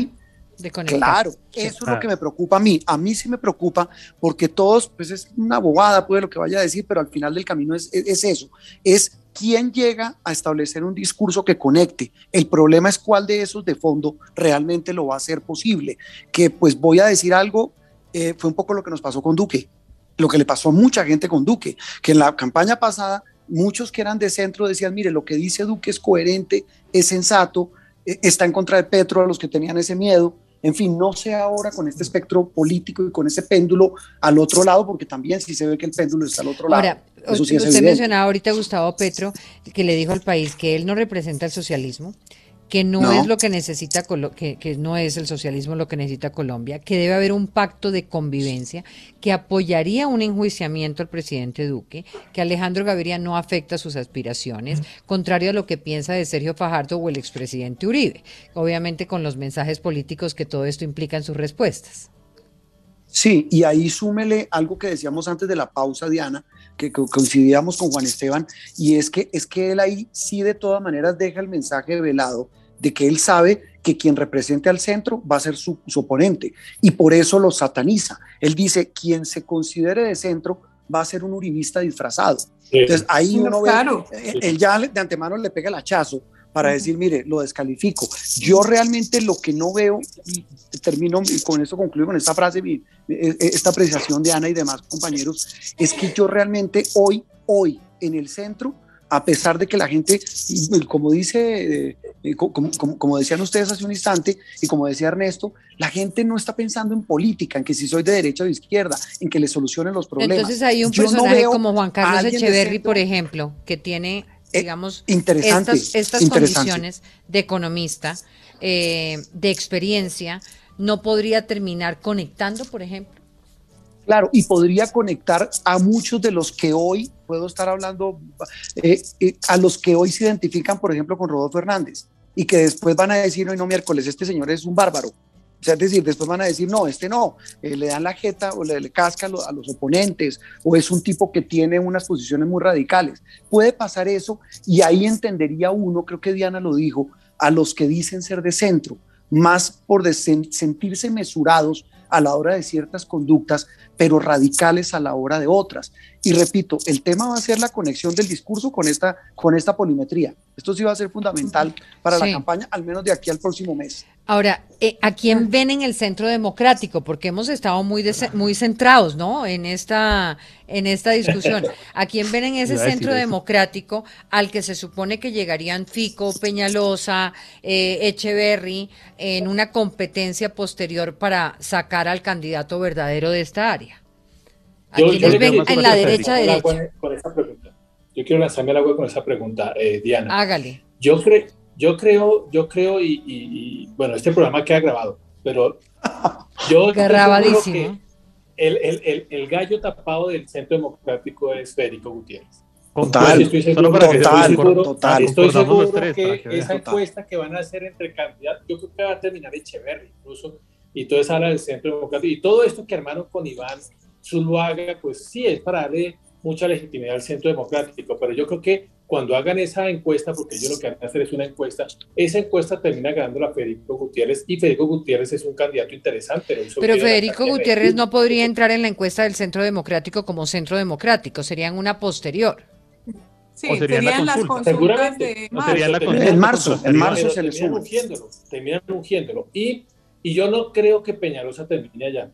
Claro, eso es lo que me preocupa a mí. A mí sí me preocupa porque todos, pues es una bobada, puede lo que vaya a decir, pero al final del camino es, es eso, es quién llega a establecer un discurso que conecte. El problema es cuál de esos de fondo realmente lo va a hacer posible. Que pues voy a decir algo, eh, fue un poco lo que nos pasó con Duque, lo que le pasó a mucha gente con Duque, que en la campaña pasada muchos que eran de centro decían, mire, lo que dice Duque es coherente, es sensato, está en contra de Petro, a los que tenían ese miedo, en fin, no sé ahora con este espectro político y con ese péndulo al otro lado, porque también si se ve que el péndulo está al otro lado. Ahora, usted mencionaba ahorita a Gustavo Petro, que le dijo al país que él no representa el socialismo, que no, es lo que necesita, que, que no es el socialismo lo que necesita Colombia, que debe haber un pacto de convivencia que apoyaría un enjuiciamiento al presidente Duque, que Alejandro Gaviria no afecta sus aspiraciones, contrario a lo que piensa de Sergio Fajardo o el expresidente Uribe, obviamente con los mensajes políticos que todo esto implica en sus respuestas. Sí, y ahí súmele algo que decíamos antes de la pausa, Diana, que coincidíamos con Juan Esteban, y es que, es que él ahí sí de todas maneras deja el mensaje velado de que él sabe que quien represente al centro va a ser su, oponente y por eso lo sataniza. Él dice, quien se considere de centro va a ser un uribista disfrazado. Entonces ahí uno ve, eh, él ya de antemano le pega el hachazo para decir, mire, lo descalifico. Yo realmente lo que no veo, y termino con esto, concluyo con esta frase, e, e, esta apreciación de Ana y demás compañeros, es que yo realmente hoy, hoy en el centro, a pesar de que la gente, como dice, eh, como, decían ustedes hace un instante y como decía Ernesto, la gente no está pensando en política, en que si soy de derecha o de izquierda, en que le solucionen los problemas. Entonces hay un personaje como Juan Carlos Echeverry, por ejemplo, que tiene, eh, digamos, estas, condiciones de economista, eh, de experiencia, no podría terminar conectando, por ejemplo. Claro, y podría conectar a muchos de los que hoy, puedo estar hablando, eh, eh, a los que hoy se identifican, por ejemplo, con Rodolfo Hernández, y que después van a decir, hoy no miércoles, este señor es un bárbaro. O sea, es decir, después van a decir, no, este no, eh, le dan la jeta o le, casca a, los oponentes, o es un tipo que tiene unas posiciones muy radicales. Puede pasar eso y ahí entendería uno, creo que Diana lo dijo, a los que dicen ser de centro, más por sentirse mesurados a la hora de ciertas conductas, pero radicales a la hora de otras. Y repito, el tema va a ser la conexión del discurso con esta, con esta polimetría. Esto sí va a ser fundamental para la campaña, al menos de aquí al próximo mes. Ahora, eh, ¿a quién ven en el centro democrático? Porque hemos estado muy, muy centrados, ¿no? En esta, en esta discusión. ¿A quién ven en ese centro democrático al que se supone que llegarían Fico, Peñalosa, eh, Echeverry en una competencia posterior para sacar al candidato verdadero de esta área? ¿A quiénes ven en la derecha derecha? Con, esa pregunta. Yo quiero lanzarme al agua con esa pregunta, eh, Diana. Hágale. Yo creo yo creo, yo creo, y, bueno, este programa queda grabado, pero yo creo que el, el, el, gallo tapado del Centro Democrático es Federico Gutiérrez. Total, estoy seguro, total, total, estoy seguro que esa encuesta que van a hacer entre candidatos, yo creo que va a terminar Echeverri incluso, y todo eso habla del Centro Democrático, y todo esto que armaron con Iván Zuluaga, pues sí, es para darle mucha legitimidad al Centro Democrático, pero yo creo que cuando hagan esa encuesta, porque ellos lo que van a hacer es una encuesta, esa encuesta termina ganando la Federico Gutiérrez y Federico Gutiérrez es un candidato interesante. Pero Federico Gutiérrez no podría entrar en la encuesta del Centro Democrático como Centro Democrático, serían una posterior. Sí, serían, las consultas Seguramente. en marzo, en marzo se le suma. Terminan ungiéndolo. Y, y yo no creo que Peñalosa termine allá.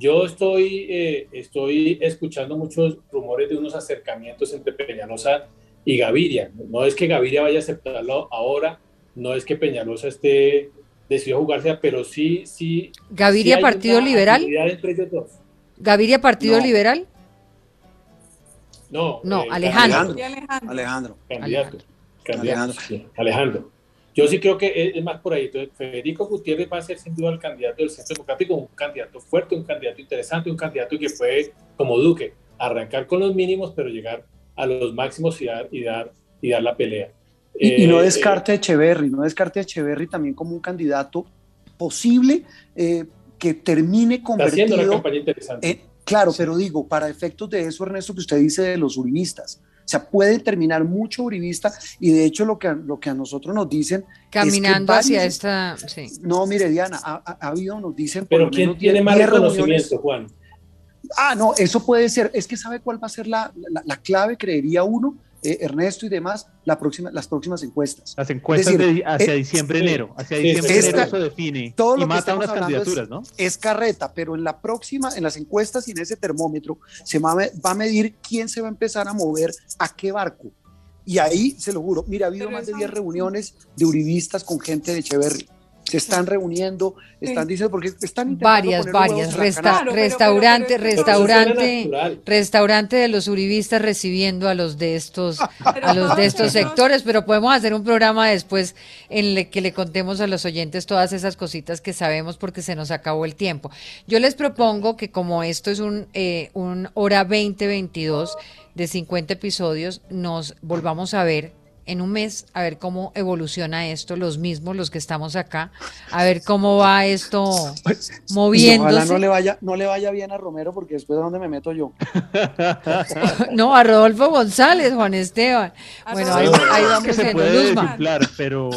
Yo estoy, eh, estoy escuchando muchos rumores de unos acercamientos entre Peñalosa y Gaviria. No es que Gaviria vaya a aceptarlo ahora, no es que Peñalosa esté decidido jugarse, pero sí, sí. ¿Gaviria Partido Liberal? ¿Gaviria Partido Liberal? No, no, eh, Alejandro. Alejandro. Candidato. Alejandro. Alejandro. Yo sí creo que es, más por ahí. Entonces, Federico Gutiérrez va a ser sin duda el candidato del Centro Democrático, un candidato fuerte, un candidato interesante, un candidato que puede, como Duque, arrancar con los mínimos, pero llegar a los máximos y dar, y dar, y dar la pelea. Y, no eh, descarte a Echeverry, no descarte a Echeverry también como un candidato posible eh, que termine convertido... Está haciendo una campaña interesante. claro, pero digo, para efectos de eso, Ernesto, que usted dice de los uribistas, o sea, puede terminar mucho uribista y de hecho lo que, lo que a nosotros nos dicen... Caminando hacia esta... Sí. No, mire, Diana, ha, habido, nos dicen... Pero ¿quién tiene más reconocimiento, Juan? Ah, no, eso puede ser. Es que sabe cuál va a ser la, la, clave, creería uno, eh, Ernesto y demás, la próxima, las próximas encuestas. Las encuestas de, hacia eh, diciembre, enero. Hacia diciembre, enero eso define. Todo lo y mata unas candidaturas, ¿no? Es carreta, pero en la próxima, en las encuestas y en ese termómetro, se va a, medir quién se va a empezar a mover a qué barco. Y ahí, se lo juro, mira, ha habido más de 10 reuniones de uribistas con gente de Echeverry se están reuniendo, están diciendo, porque están varias, varias, restaurante, restaurante, restaurante de los uribistas recibiendo a los de estos, a los de estos sectores, pero podemos hacer un programa después en el que le contemos a los oyentes todas esas cositas que sabemos porque se nos acabó el tiempo. Yo les propongo que como esto es un, eh, un hora 2022 de 50 episodios, nos volvamos a ver en un mes a ver cómo evoluciona esto, los mismos, los que estamos acá, a ver cómo va esto moviéndose. Ojalá no le vaya, no le vaya bien a Romero porque después de dónde me meto yo. no, a Rodolfo González, Juan Esteban. bueno, ahí, vamos que se puede pero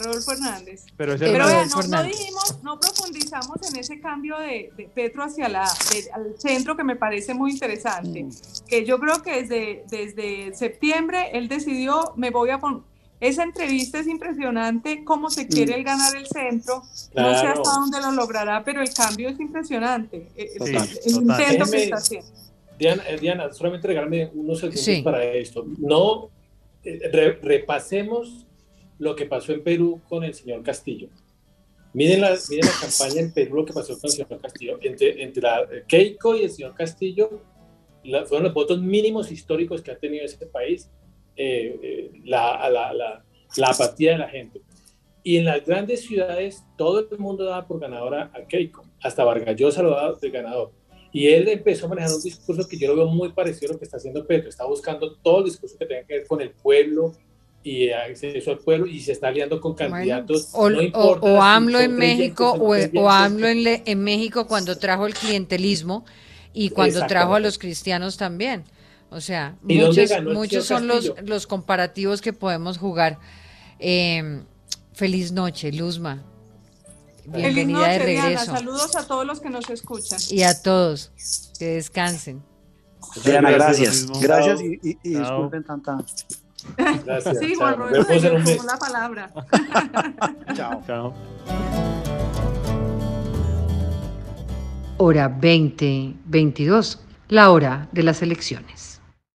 Rodolfo Hernández. Pero, no, dijimos, no profundizamos en ese cambio de, Petro hacia la, al centro que me parece muy interesante. Mm. Que yo creo que desde, desde septiembre él decidió, me voy a poner, esa entrevista es impresionante, cómo se quiere él ganar el centro. No sé hasta dónde lo logrará, pero el cambio es impresionante. Eh, el, intento que está haciendo. Diana, eh, Diana, solamente regalarme unos segundos para esto. No eh, repasemos lo que pasó en Perú con el señor Castillo. Miren la, miren la campaña en Perú, lo que pasó con el señor Castillo. Entre, entre la, Keiko y el señor Castillo fueron los votos mínimos históricos que ha tenido ese país, eh, eh, la, la, la, apatía de la gente. Y en las grandes ciudades todo el mundo daba por ganadora a Keiko, hasta Vargas Llosa lo daba de ganador. Y él empezó a manejar un discurso que yo lo veo muy parecido a lo que está haciendo Petro. Está buscando todo el discurso que tenga que ver con el pueblo, y acceso al pueblo y se está aliando con candidatos. o, AMLO en México o, o, AMLO en, en, México cuando trajo el clientelismo y cuando trajo a los cristianos también. O sea, muchos, muchos son los, los comparativos que podemos jugar. Em, feliz noche, Luzma. Bienvenida de regreso. Saludos a todos los que nos escuchan. Y a todos. Que descansen. Diana, gracias. Gracias, y, disculpen tanta. Gracias. Sí, Juan Roberto, la palabra. Chao. Chao. Hora 2022, la hora de las elecciones.